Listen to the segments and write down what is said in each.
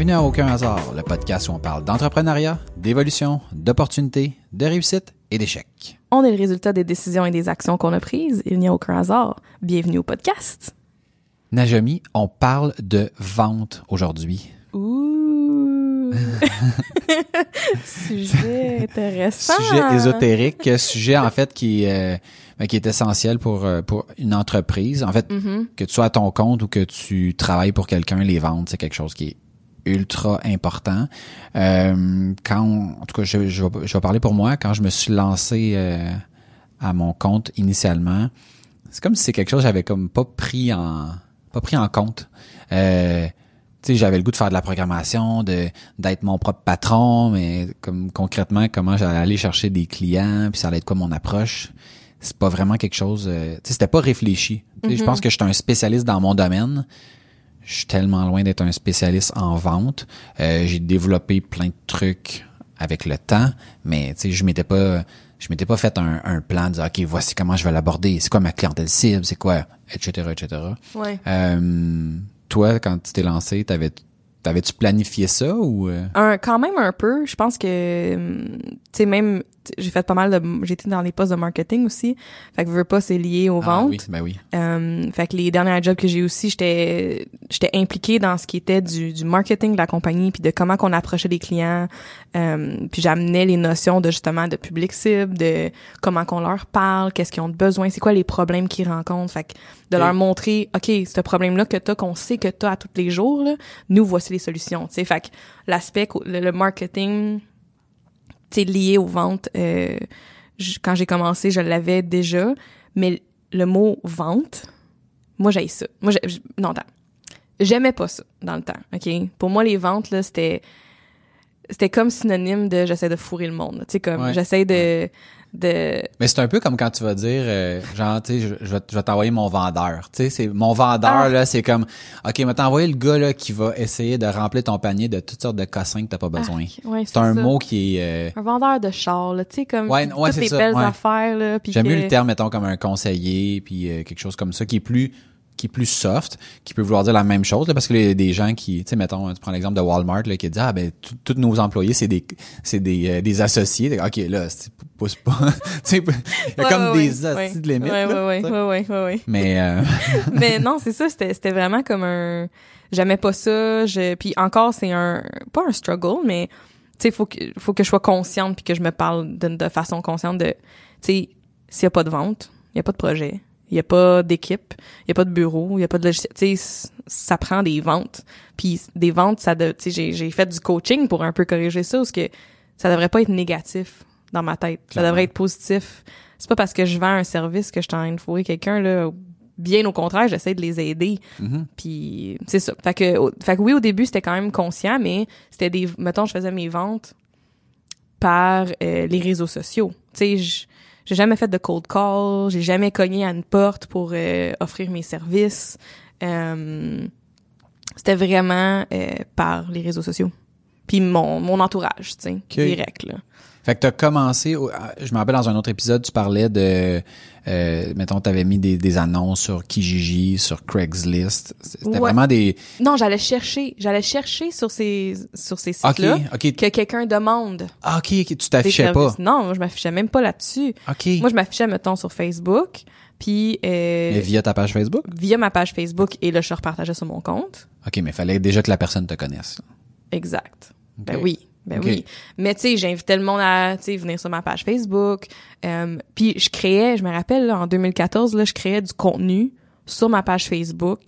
Bienvenue à Aucun hasard, le podcast où on parle d'entrepreneuriat, d'évolution, d'opportunités, de réussite et d'échecs. On est le résultat des décisions et des actions qu'on a prises. Il n'y a aucun hasard. Bienvenue au podcast. Najami, on parle de vente aujourd'hui. Ouh! sujet intéressant. Sujet ésotérique, sujet en fait qui euh, ben, qui est essentiel pour euh, pour une entreprise. En fait, Mhm. que tu sois à ton compte ou que tu travailles pour quelqu'un, les ventes, c'est quelque chose qui est ultra important. Euh, quand, en tout cas, je, je, vais, je vais parler pour moi. Quand je me suis lancé euh, à mon compte initialement, c'est comme si c'est quelque chose que j'avais comme pas pris en pas pris en compte. Euh, tu sais, j'avais le goût de faire de la programmation, de d'être mon propre patron, mais comme concrètement, comment j'allais aller chercher des clients, puis ça allait être quoi mon approche. C'est pas vraiment quelque chose. euh, tu sais, c'était pas réfléchi. Je pense que je suis un spécialiste dans mon domaine. Je suis tellement loin d'être un spécialiste en vente. Euh, j'ai développé plein de trucs avec le temps, mais tu sais, je m'étais pas, je m'étais pas fait un, un plan de dire ok, voici comment je vais l'aborder, c'est quoi ma clientèle cible, c'est quoi, etc., etc. Ouais. Euh, toi, quand tu t'es lancé, t'avais, t'avais-tu planifié ça ou euh? Un, quand même un peu. Je pense que, tu sais, même, j'ai fait pas mal de, j'étais dans les postes de marketing aussi. Fait que veux pas, c'est lié aux Ah ventes. oui, ben oui. Euh, fait que les derniers jobs que j'ai aussi, j'étais j'étais impliquée dans ce qui était du, du marketing de la compagnie, puis de comment qu'on approchait les clients. Euh, puis j'amenais les notions de justement de public cible, de comment qu'on leur parle, qu'est-ce qu'ils ont de besoin, c'est quoi les problèmes qu'ils rencontrent. Fait que de leur montrer, ok, ce problème-là que t'as, qu'on sait que t'as à tous les jours, là, nous voici les solutions. Tu sais, fait que l'aspect, le, le marketing, tu lié aux ventes. euh, j- quand j'ai commencé, je l'avais déjà, mais le mot vente, moi j'ai ça. Moi j'ai- non. J'aimais pas ça dans le temps, OK? Pour moi les ventes là, c'était c'était comme synonyme de j'essaie de fourrer le monde. Tu sais comme Ouais. j'essaie de de Mais c'est un peu comme quand tu vas dire, euh, genre, tu sais, je, je vais, je vais t'envoyer mon vendeur. Tu sais, c'est mon vendeur Ah. là, c'est comme, ok, mais t'envoyer le gars là qui va essayer de remplir ton panier de toutes sortes de cossins que t'as pas besoin. Ah, ouais, c'est un ça. mot qui est. euh, un vendeur de char là, tu sais comme Ouais, ouais, toutes les belles affaires là, J'aime que- mieux le terme, mettons, comme un conseiller, puis euh, quelque chose comme ça, qui est plus qui est plus soft, qui peut vouloir dire la même chose, là, parce que a des gens qui, tu sais, mettons, tu prends l'exemple de Walmart, là, qui dit, ah, ben, tous nos employés, c'est des, c'est des, euh, des associés. OK, là, pousse pas. tu sais, il y a comme des ouais. de limite, ouais, ouais, ouais, ouais. Mais, euh, mais non, c'est ça, c'était c'était vraiment comme un j'aimais pas ça, je puis encore c'est un pas un struggle mais tu sais faut que faut que je sois consciente puis que je me parle de, de façon consciente de tu sais s'il y a pas de vente, il y a pas de projet, il y a pas d'équipe, il y a pas de bureau, il y a pas de logiciel, tu sais ça prend des ventes. Puis des ventes ça de tu sais j'ai j'ai fait du coaching pour un peu corriger ça parce que ça devrait pas être négatif dans ma tête. Ça devrait être positif. C'est pas parce que je vends un service que je suis en train de fourrer quelqu'un là bien au contraire, j'essaie de les aider. mhm. Puis c'est ça. Fait que, au- fait que oui, au début, c'était quand même conscient, mais c'était des... Mettons, je faisais mes ventes par euh, les réseaux sociaux. Tu sais, j'ai jamais fait de cold call, j'ai jamais cogné à une porte pour euh, offrir mes services. Euh, c'était vraiment euh, par les réseaux sociaux. Puis mon, mon entourage, tu sais, direct, là. Fait que t'as commencé, je me rappelle dans un autre épisode, tu parlais de, euh, mettons, t'avais mis des, des annonces sur Kijiji, sur Craigslist. C'était Ouais. vraiment des, Non, j'allais chercher, j'allais chercher sur ces, sur ces sites-là ok, que quelqu'un demande. ah, ok, ok, tu t'affichais pas. Non, moi, je m'affichais même pas là-dessus. Ok. Moi, je m'affichais, mettons, sur Facebook, puis euh, Mais via ta page Facebook? via ma page Facebook, et là, je repartageais sur mon compte. Ok, mais fallait déjà que la personne te connaisse. Exact. Ben oui. Ben oui. Mais tu sais, j'invitais le monde à venir sur ma page Facebook. Euh, puis je créais, je me rappelle, là, en 2014, là, je créais du contenu sur ma page Facebook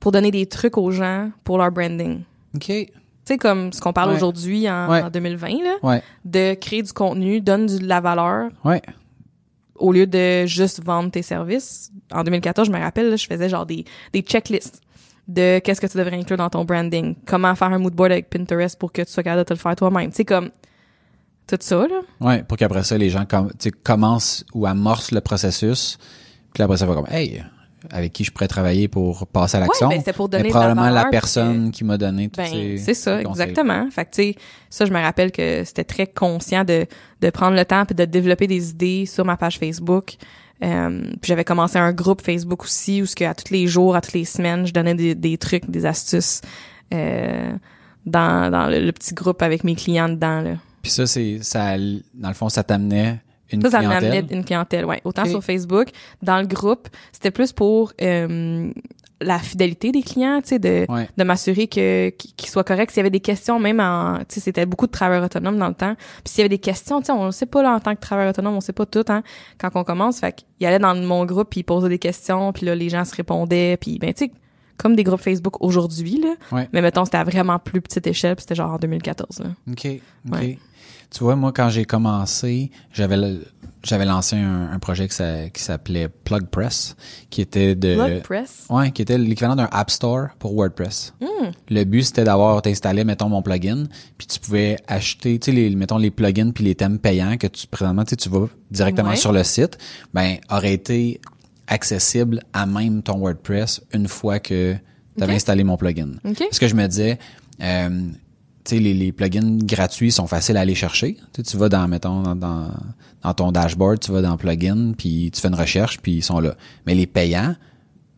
pour donner des trucs aux gens pour leur branding. Ok. Tu sais, comme ce qu'on parle Ouais. aujourd'hui en, Ouais. en 2020, là, Ouais. de créer du contenu, donne de la valeur Ouais. au lieu de juste vendre tes services. En 2014, je me rappelle, là, je faisais genre des, des checklists de qu'est-ce que tu devrais inclure dans ton branding, comment faire un mood board avec Pinterest pour que tu sois capable de te le faire toi-même. Tu sais, comme tout ça, là. Ouais, pour qu'après ça, les gens com commencent ou amorcent le processus. Puis là, après ça, va comme, hey, avec qui je pourrais travailler pour passer à l'action? ben, c'était pour Mais donner de la probablement la valeur, personne qui m'a donné tous Ben, ces c'est ça, conseils. exactement. Fait que, tu sais, ça, je me rappelle que c'était très conscient de, de prendre le temps puis de développer des idées sur ma page Facebook. Euh, puis j'avais commencé un groupe Facebook aussi où ce que à tous les jours, à toutes les semaines, je donnais des, des trucs, des astuces euh, dans, dans le, le petit groupe avec mes clients dedans. Là. Puis ça, c'est ça, dans le fond, ça t'amenait une Ça, ça clientèle? m'amenait une clientèle, ouais. Autant sur Facebook, dans le groupe, c'était plus pour euh, la fidélité des clients, tu sais, de, Ouais. de m'assurer que qu'ils soient corrects. S'il y avait des questions, même en, tu sais, c'était beaucoup de travailleurs autonomes dans le temps. Puis s'il y avait des questions, tu sais, on le sait pas là en tant que travailleur autonome, on sait pas tout, hein, quand on commence. Fait qu'il allait dans mon groupe, puis il posait des questions, puis là les gens se répondaient, puis ben tu sais, comme des groupes Facebook aujourd'hui là. Ouais. Mais mettons, c'était à vraiment plus petite échelle, puis c'était genre en 2014 là. OK. OK. Ouais. Tu vois, moi, quand j'ai commencé, j'avais le- j'avais lancé un, un projet qui s'a- qui s'appelait Plug Press, qui était de WordPress. ouais, qui était l'équivalent d'un App Store pour WordPress. Hmm. Le but c'était d'avoir t'installé mettons mon plugin, puis tu pouvais acheter tu sais les mettons les plugins puis les thèmes payants que tu présentement tu vas directement Ouais. sur le site, ben aurait été accessible à même ton WordPress une fois que tu avais installé mon plugin. OK. Parce que je me disais, euh, tu sais, les, les plugins gratuits sont faciles à aller chercher. Tu vas dans, mettons, dans, dans, dans ton dashboard, tu vas dans plugin, puis tu fais une recherche, puis ils sont là. Mais les payants,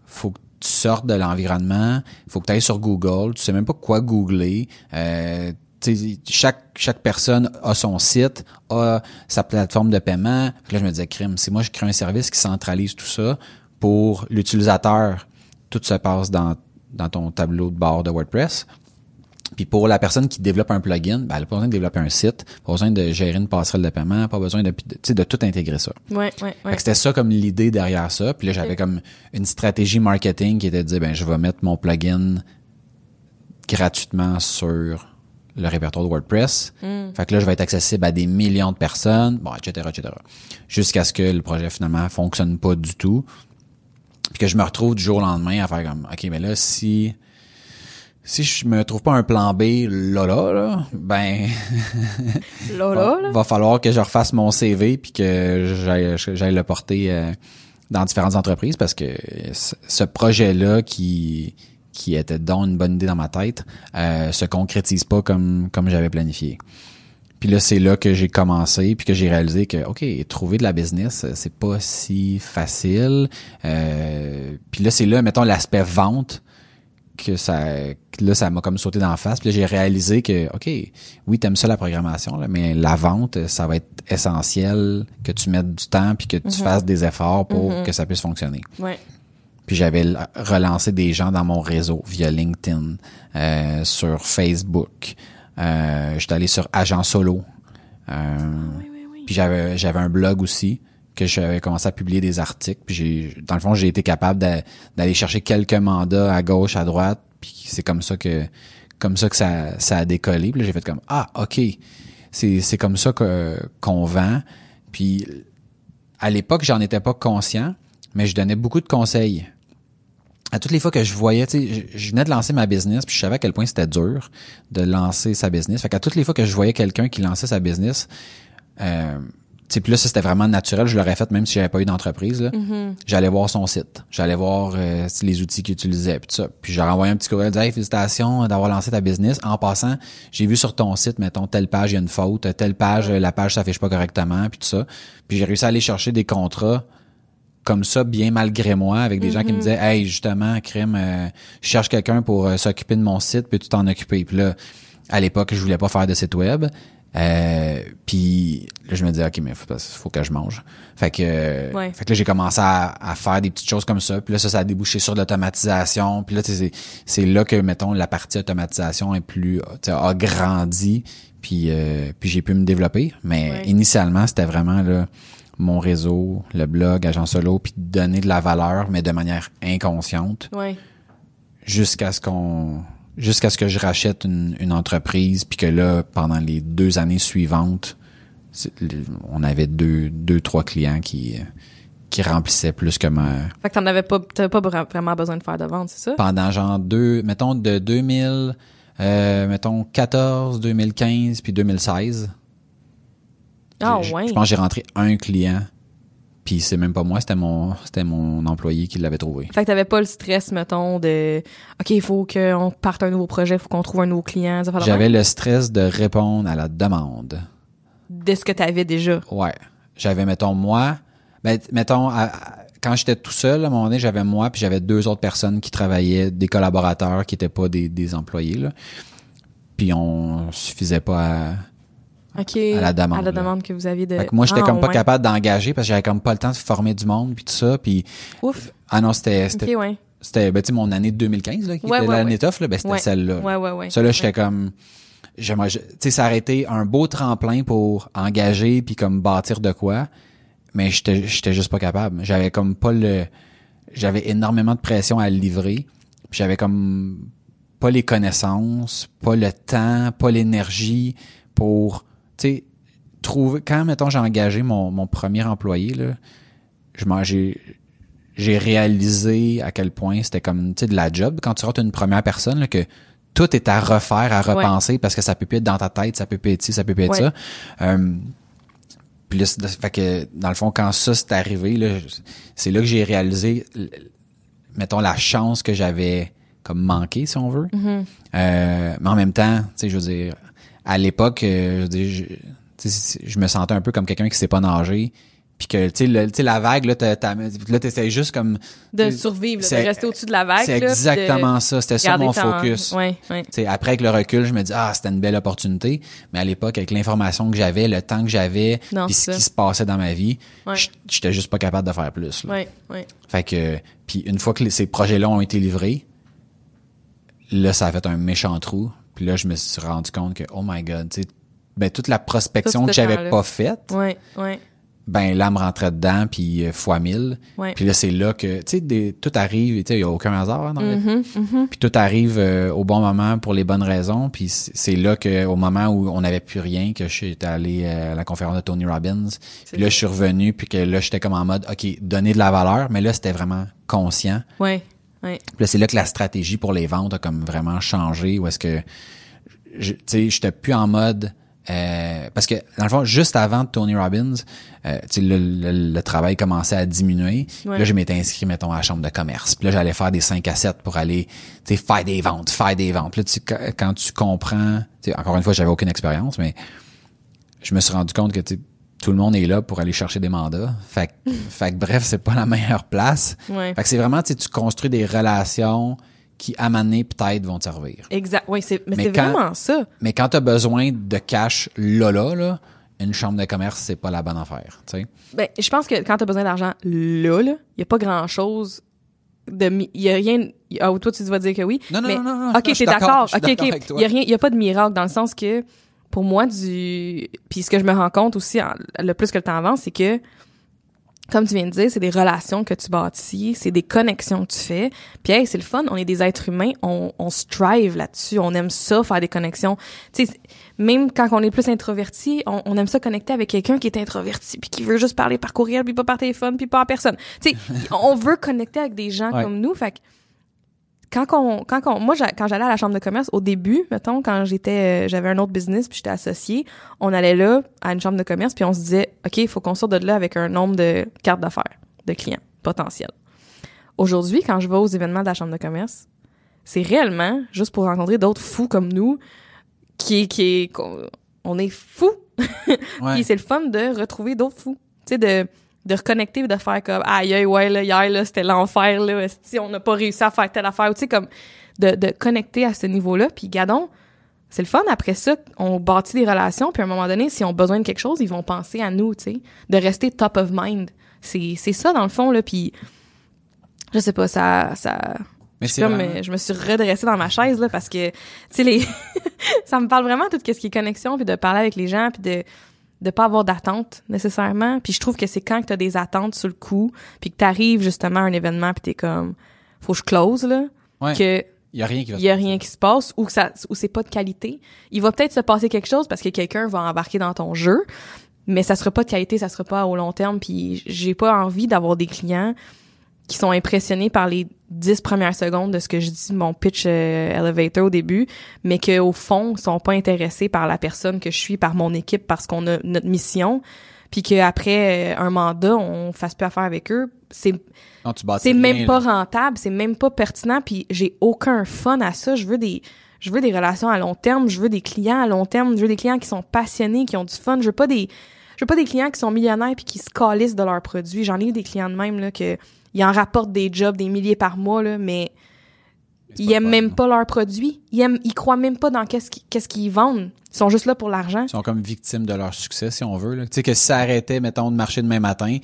faut que tu sortes de l'environnement, faut que tu ailles sur Google, tu sais même pas quoi googler. Euh, chaque chaque personne a son site, a sa plateforme de paiement. Là, je me disais, crime, si moi je crée un service qui centralise tout ça pour l'utilisateur, tout se passe dans dans ton tableau de bord de WordPress. Puis pour la personne qui développe un plugin, ben, elle n'a pas besoin de développer un site, pas besoin de gérer une passerelle de paiement, pas besoin de, de, tu sais, de tout intégrer ça. Ouais, ouais, ouais. que c'était ça comme l'idée derrière ça. Puis là, j'avais comme une stratégie marketing qui était de dire, ben, je vais mettre mon plugin gratuitement sur le répertoire de WordPress. Fait que là, je vais être accessible à des millions de personnes, bon, etc., etc. Jusqu'à ce que le projet finalement fonctionne pas du tout. Puis que je me retrouve du jour au lendemain à faire comme, OK, mais là, si, si je me trouve pas un plan B là, là, là ben, Là, va falloir que je refasse mon CV puis que j'aille le porter euh, dans différentes entreprises parce que ce projet-là qui qui était donc une bonne idée dans ma tête euh, se concrétise pas comme comme j'avais planifié. Puis là, c'est là que j'ai commencé, puis que j'ai réalisé que, OK, trouver de la business, c'est pas si facile. Euh, puis là, c'est là, mettons, l'aspect vente que ça que là ça m'a comme sauté dans la face. Puis là j'ai réalisé que OK oui t'aimes ça la programmation là, mais la vente ça va être essentiel que tu mettes du temps puis que tu fasses des efforts pour que ça puisse fonctionner. Ouais. puis j'avais relancé des gens dans mon réseau via LinkedIn euh, sur Facebook. Euh, j'étais allé sur Agent Solo. Euh, Oui, oui, oui. puis j'avais j'avais un blog aussi que j'avais commencé à publier des articles. Puis j'ai dans le fond, j'ai été capable d'a- d'aller chercher quelques mandats à gauche, à droite. Puis c'est comme ça que comme ça que ça, ça a décollé. Puis j'ai fait comme ah ok, c'est c'est comme ça que qu'on vend. Puis à l'époque, j'en étais pas conscient, mais je donnais beaucoup de conseils. À toutes les fois que je voyais, tu sais, je, je venais de lancer ma business, puis je savais à quel point c'était dur de lancer sa business. Fait qu'à toutes les fois que je voyais quelqu'un qui lançait sa business, euh, sais, puis là, ça, c'était vraiment naturel. Je l'aurais fait même si j'avais pas eu d'entreprise. là. J'allais voir son site. J'allais voir euh, les outils qu'il utilisait, puis tout ça. Puis j'aurais envoyé un petit courriel, disant, hey, félicitations d'avoir lancé ta business. En passant, j'ai vu sur ton site, mettons, telle page, il y a une faute. Telle page, la page s'affiche pas correctement, puis tout ça. Puis j'ai réussi à aller chercher des contrats comme ça, bien malgré moi, avec des gens qui me disaient, hey, justement, crime, euh, je cherche quelqu'un pour euh, s'occuper de mon site, puis tu t'en occuper? Puis là, à l'époque, je voulais pas faire de site web. Euh, puis là, je me disais, OK, mais faut, faut que je mange. Fait que, Ouais. fait que là, j'ai commencé à, à faire des petites choses comme ça. Puis là, ça, ça a débouché sur l'automatisation. Puis là, c'est c'est là que, mettons, la partie automatisation est plus, a grandi. Puis, euh, puis j'ai pu me développer. Mais Ouais. initialement, c'était vraiment là mon réseau, le blog, agent solo, puis donner de la valeur, mais de manière inconsciente Ouais. jusqu'à ce qu'on jusqu'à ce que je rachète une, une entreprise puis que là pendant les deux années suivantes on avait deux deux trois clients qui qui remplissaient plus que ma Fait que t'en avais pas, t'avais pas vra- vraiment besoin de faire de vente, c'est ça? pendant genre deux mettons de 2000 euh, mettons 14 2015 puis 2016 Ah J'ai- ouais. je pense que j'ai rentré un client puis c'est même pas moi c'était mon c'était mon employé qui l'avait trouvé Fait que t'avais pas le stress, mettons, de OK, il faut qu'on parte un nouveau projet, il faut qu'on trouve un nouveau client. j'avais le stress de répondre à la demande de ce que t'avais déjà. Ouais. J'avais, mettons, moi, ben, mettons, à- à- quand j'étais tout seul, à un moment donné, j'avais moi puis j'avais deux autres personnes qui travaillaient, des collaborateurs qui étaient pas des, des employés là. Puis on suffisait pas à OK. À la demande, À la là. demande que vous aviez de. Fait que moi, j'étais Ah, comme pas ouais. capable d'engager parce que j'avais comme pas le temps de former du monde puis tout ça. Puis Ouf. ah non, c'était c'était OK, ouais. c'était ben, tu sais, mon année de 2015 là, qui Ouais, était l'année tough là, ben c'était celle-là. Ouais, ouais, ouais. Ça là, j'étais comme j'aimerais tu sais ça aurait été un beau tremplin pour engager puis comme bâtir de quoi, mais j'étais j'étais juste pas capable. J'avais comme pas le j'avais énormément de pression à livrer. J'avais comme pas les connaissances, pas le temps, pas l'énergie pour tu sais trouver quand mettons j'ai engagé mon, mon premier employé là, je m'en j'ai j'ai réalisé à quel point c'était comme tu sais de la job quand tu rentres une première personne là, que tout est à refaire, à repenser parce que ça peut plus être dans ta tête, ça peut plus être ci, ça peut plus être Ouais. ça. Euh, puis là, fait que dans le fond quand ça c'est arrivé là, c'est là que j'ai réalisé mettons la chance que j'avais comme manqué si on veut. Mm-hmm. Euh, mais en même temps, tu sais je veux dire à l'époque euh, je je, je me sentais un peu comme quelqu'un qui sait pas nager puis que tu sais la vague là là t'essayes juste comme De survivre, là, c'est- de rester au-dessus de la vague. c'est là, exactement ça c'était ça mon focus Ouais, ouais. tu sais, après avec le recul, je me dis ah c'était une belle opportunité, mais à l'époque avec l'information que j'avais, le temps que j'avais, puis ce qui se passait dans ma vie, Ouais. j'étais juste pas capable de faire plus. là. Ouais, ouais. Fait que puis une fois que les- ces projets-là ont été livrés, là ça a fait un méchant trou. Puis là je me suis rendu compte que oh my god, tu sais ben toute la prospection Tout que j'avais pas faite, Ouais, ouais. ben là me rentrait dedans puis euh, fois mille. Ouais. Puis là c'est là que tu sais tout arrive, tu sais il y a aucun hasard dans la vie. Mhm, mhm. Puis tout arrive euh, au bon moment pour les bonnes raisons. Puis c'est là que au moment où on n'avait plus rien, que je suis allé euh, à la conférence de Tony Robbins. Puis là, je suis revenu, puis que là, j'étais comme en mode, OK, donner de la valeur, mais là, c'était vraiment conscient. Ouais, ouais. Puis là, c'est là que la stratégie pour les ventes a comme vraiment changé, où est-ce que, tu sais, j'étais plus en mode... euh, parce que dans le fond, juste avant Tony Robbins, euh, tu sais, le, le- le travail commençait à diminuer. Ouais. Là, je m'étais inscrit, mettons, à la chambre de commerce. Puis là, j'allais faire des 5 à 7 pour aller, tu sais, faire des ventes, faire des ventes. Puis là, tu, quand- tu comprends, tu sais, encore une fois, j'avais aucune expérience, mais je me suis rendu compte que tu sais, tout le monde est là pour aller chercher des mandats. Fait, que- fait que bref, c'est pas la meilleure place. Ouais. Fait que c'est vraiment, tu sais, tu construis des relations qui, à donné, peut-être, vont te servir. Exact. Oui, c'est, mais, Mais c'est vraiment ça. Mais quand tu as besoin de cash là, là, là, une chambre de commerce, c'est pas la bonne affaire, tu. Ben, je pense que quand t'as besoin d'argent là, là, y a pas grand chose de, mi- y a rien, ah, toi tu vas dire que oui. Non, non, mais, non, non, non, Ok, t'es d'accord, d'accord. je suis Ok, d'accord ok. toi. Y a rien, y a pas de miracle dans le sens que, pour moi, du, puis ce que je me rends compte aussi, en- le plus que le temps avance, c'est que, comme tu viens de dire, c'est des relations que tu bâtis, c'est des connexions que tu fais. Puis hey, c'est le fun, on est des êtres humains, on, on strive là-dessus, on aime ça faire des connexions. Tu sais, même quand on est plus introverti, on, on aime ça connecter avec quelqu'un qui est introverti puis qui veut juste parler par courriel puis pas par téléphone puis pas en personne. Tu sais, on veut connecter avec des gens Ouais. comme nous, fait que quand on, quand on, moi, quand j'allais à la chambre de commerce, au début, mettons, quand j'étais, euh, j'avais un autre business puis j'étais associée, on allait là, à une chambre de commerce puis on se disait, OK, il faut qu'on sorte de là avec un nombre de cartes d'affaires, de clients potentiels. Aujourd'hui, quand je vais aux événements de la chambre de commerce, c'est réellement juste pour rencontrer d'autres fous comme nous, qui qui qu'on- on est fous. Ouais. Puis c'est le fun de retrouver d'autres fous. Tu sais, de, de reconnecter et de faire comme, aïe, ouais, là, hier, là, c'était l'enfer, là, si on n'a pas réussi à faire telle affaire. Tu sais, comme, de, de connecter à ce niveau-là. Puis, gadon, c'est le fun. Après ça, on bâtit des relations. Puis, à un moment donné, s'ils ont besoin de quelque chose, ils vont penser à nous, tu sais. De rester top of mind. C'est, c'est ça, dans le fond, là. Puis, je sais pas, ça, ça, Mais je, comme, vraiment- je me suis redressée dans ma chaise là parce que tu sais les ça me parle vraiment tout ce qui est connexion puis de parler avec les gens puis de de pas avoir d'attente nécessairement puis je trouve que c'est quand que t'as des attentes sur le coup puis que t'arrives justement à un événement puis t'es comme faut que je close là Ouais. que Il y a rien qui va se y a passer. rien qui se passe ou que ça ou c'est pas de qualité il va peut-être se passer quelque chose parce que quelqu'un va embarquer dans ton jeu mais ça sera pas de qualité ça sera pas au long terme puis j'ai pas envie d'avoir des clients qui sont impressionnés par les dix premières secondes de ce que je dis mon pitch euh, elevator au début mais que au fond sont pas intéressés par la personne que je suis par mon équipe parce qu'on a notre mission puis qu'après euh, un mandat on fasse plus affaire avec eux c'est c'est rien, même là. pas rentable, c'est même pas pertinent, puis j'ai aucun fun à ça. Je veux des, je veux des relations à long terme, je veux des clients à long terme, je veux des clients qui sont passionnés, qui ont du fun. Je veux pas des, je veux pas des clients qui sont millionnaires puis qui se calissent de leurs produits. J'en ai eu des clients de même là que ils en rapportent des jobs des milliers par mois là, mais ils aiment même non. pas leurs produits. Ils aiment, ils croient même pas dans qu'est-ce qu'ils, qu'est-ce qu'ils vendent. Ils sont juste là pour l'argent. Ils sont comme victimes de leur succès, si on veut. là. Tu sais, que si ça arrêtait, mettons, de marcher demain matin,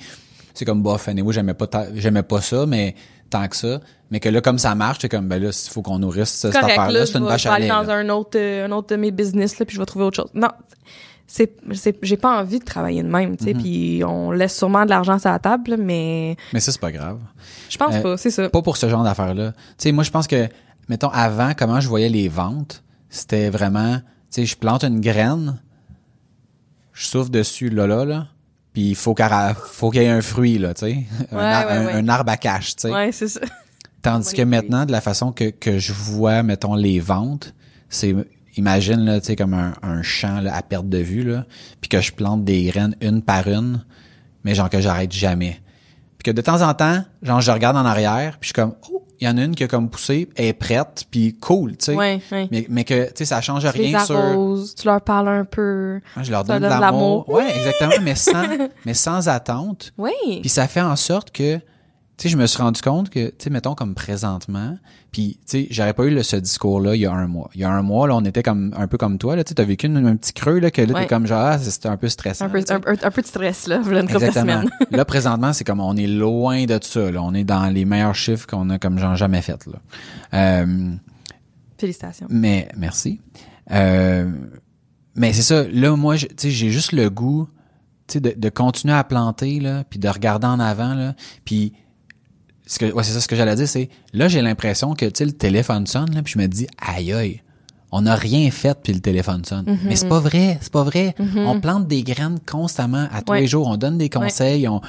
c'est comme, bof, anyway, j'aimais pas, ta- j'aimais pas ça, mais tant que ça. Mais que là, comme ça marche, c'est comme, ben là, il faut qu'on nourrisse cette affaire-là. là, C'est je une vache je vais à aller dans là. un autre, euh, un autre de mes business, là, puis je vais trouver autre chose. Non, c'est, c'est, j'ai pas envie de travailler de même, tu sais, puis on laisse sûrement de l'argent sur la table, là, mais Mais ça, c'est pas grave. je pense Euh, pas, c'est ça. Pas pour ce genre d'affaires-là. Tu sais, moi, je pense que, mettons, avant, comment je voyais les ventes, c'était vraiment, tu sais, je plante une graine, je souffle dessus, là, là, là, puis il faut, qu'elle- faut qu'il y ait un fruit, là, tu sais. un, Ouais, un- ouais. un arbre à cache, tu sais. Ouais, c'est ça. Tandis que maintenant, de la façon que, que je vois, mettons, les ventes, c'est, imagine, là, tu sais, comme un, un champ, là, à perte de vue, là, puis que je plante des graines une par une, mais genre que j'arrête jamais. Puis que de temps en temps, genre, je regarde en arrière, puis je suis comme, oh, il y en a une qui a comme poussé, elle est prête, puis cool, tu sais. Ouais, ouais. Mais, mais que, tu sais, ça change Tu les rien sur... arroses, tu leur parles un peu. Je leur donne de l'amour. l'amour. Ouais, exactement, mais sans, mais sans attente. Oui. Puis ça fait en sorte que, tu sais, je me suis rendu compte que, tu sais, mettons comme présentement, puis tu sais, j'aurais pas eu le- ce discours-là il y a un mois. Il y a un mois, là, on était comme un peu comme toi, là, tu sais, t'as vécu une- un petit creux, là, que là, Ouais. t'es comme genre, ah, c'était un peu stressant. Un peu, un, peu de stress, là, voilà une de Exactement. là, présentement, c'est comme, on est loin de ça, là. On est dans les meilleurs chiffres qu'on a comme genre jamais fait, là. Euh, Félicitations. mais merci. Euh, mais c'est ça. Là, moi, tu sais, j'ai juste le goût, tu sais, de, de continuer à planter là, puis de regarder en avant là, puis ce que, ouais, c'est ça ce que j'allais dire, c'est là j'ai l'impression que le téléphone sonne là, puis je me dis aïe aïe. On n'a rien fait puis le téléphone sonne. Mm-hmm. Mais c'est pas vrai, c'est pas vrai. On plante des graines constamment à tous Ouais. les jours. On donne des conseils, on,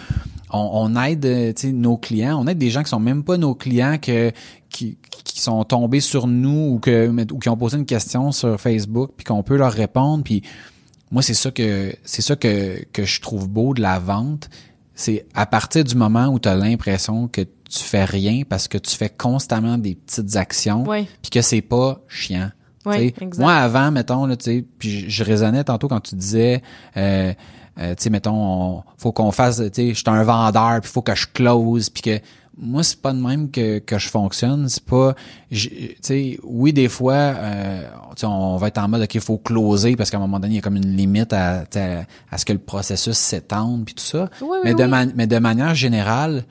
on, on aide euh, tu sais, nos clients. On aide des gens qui sont même pas nos clients que qui, qui sont tombés sur nous ou que ou qui ont posé une question sur Facebook puis qu'on peut leur répondre. Puis moi c'est ça que c'est ça que que je trouve beau de la vente. C'est à partir du moment où tu as l'impression que tu fais rien parce que tu fais constamment des petites actions puis que c'est pas chiant. Moi, avant, mettons, là, tu puis je, raisonnais tantôt quand tu disais, euh, euh, tu sais, mettons, on- faut qu'on fasse, tu sais, je suis un vendeur, puis faut que je close, puis que moi, c'est pas de même que, que je fonctionne. C'est pas, tu sais, oui, des fois, euh, tu sais, on va être en mode, OK, faut closer, parce qu'à un moment donné, il y a comme une limite à, sais, à ce que le processus s'étende, puis tout ça. Oui, oui, mais, de man- mais de manière générale,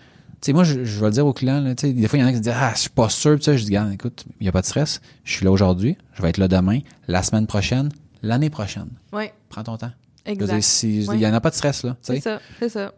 sais, moi, je, je vais le dire aux clients, là, tu sais, des fois, il y en a qui se disent, ah, je suis pas sûr, pis ça, je dis, regarde, écoute, il y a pas de stress. Je suis là aujourd'hui, je vais être là demain, la semaine prochaine, l'année prochaine. Ouais, Prends ton temps. Exact. si- Ouais. il y en a pas de stress, là, tu C'est sais. ça, c'est ça.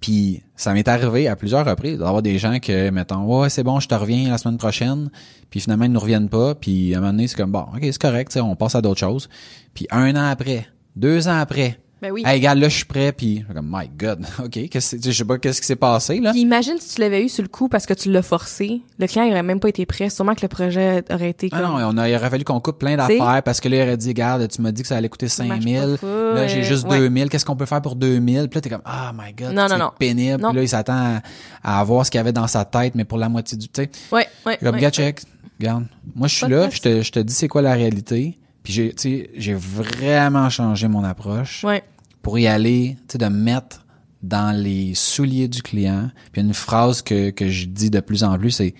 Puis, ça m'est arrivé à plusieurs reprises d'avoir des gens que, mettons, ouais, c'est bon, je te reviens la semaine prochaine, puis finalement, ils ne reviennent pas, puis à un moment donné, c'est comme, bon, ok, c'est correct, tu sais, on passe à d'autres choses. Puis, un an après, deux ans après, Ben oui. hey, regarde, là, je suis prêt, puis, comme, my God, ok, qu'est-ce je sais pas qu'est-ce qui s'est passé, là. Puis imagine si tu l'avais eu sur le coup parce que tu l'as forcé. Le client il aurait même pas été prêt. Sûrement que le projet aurait été Ah comme... non, on a, il aurait fallu qu'on coupe plein d'affaires parce que là, il aurait dit, regarde, tu m'as dit que ça allait coûter Ça marche 5000. pas, Là, j'ai juste Ouais. 2000. Qu'est-ce qu'on peut faire pour 2000? Puis là, t'es comme, ah, my God, Non, c'est non, non. pénible. Puis là, il s'attend à, à avoir ce qu'il y avait dans sa tête, mais pour la moitié du, tu sais. Ouais, ouais. Comme, ouais. gars, check, regarde. Moi, je suis là, je te, je te dis c'est quoi la réalité. Puis j'ai, tu sais, j'ai vraiment changé mon approche Ouais. pour y aller, tu sais, de me mettre dans les souliers du client. Puis une phrase que, que je dis de plus en plus, c'est,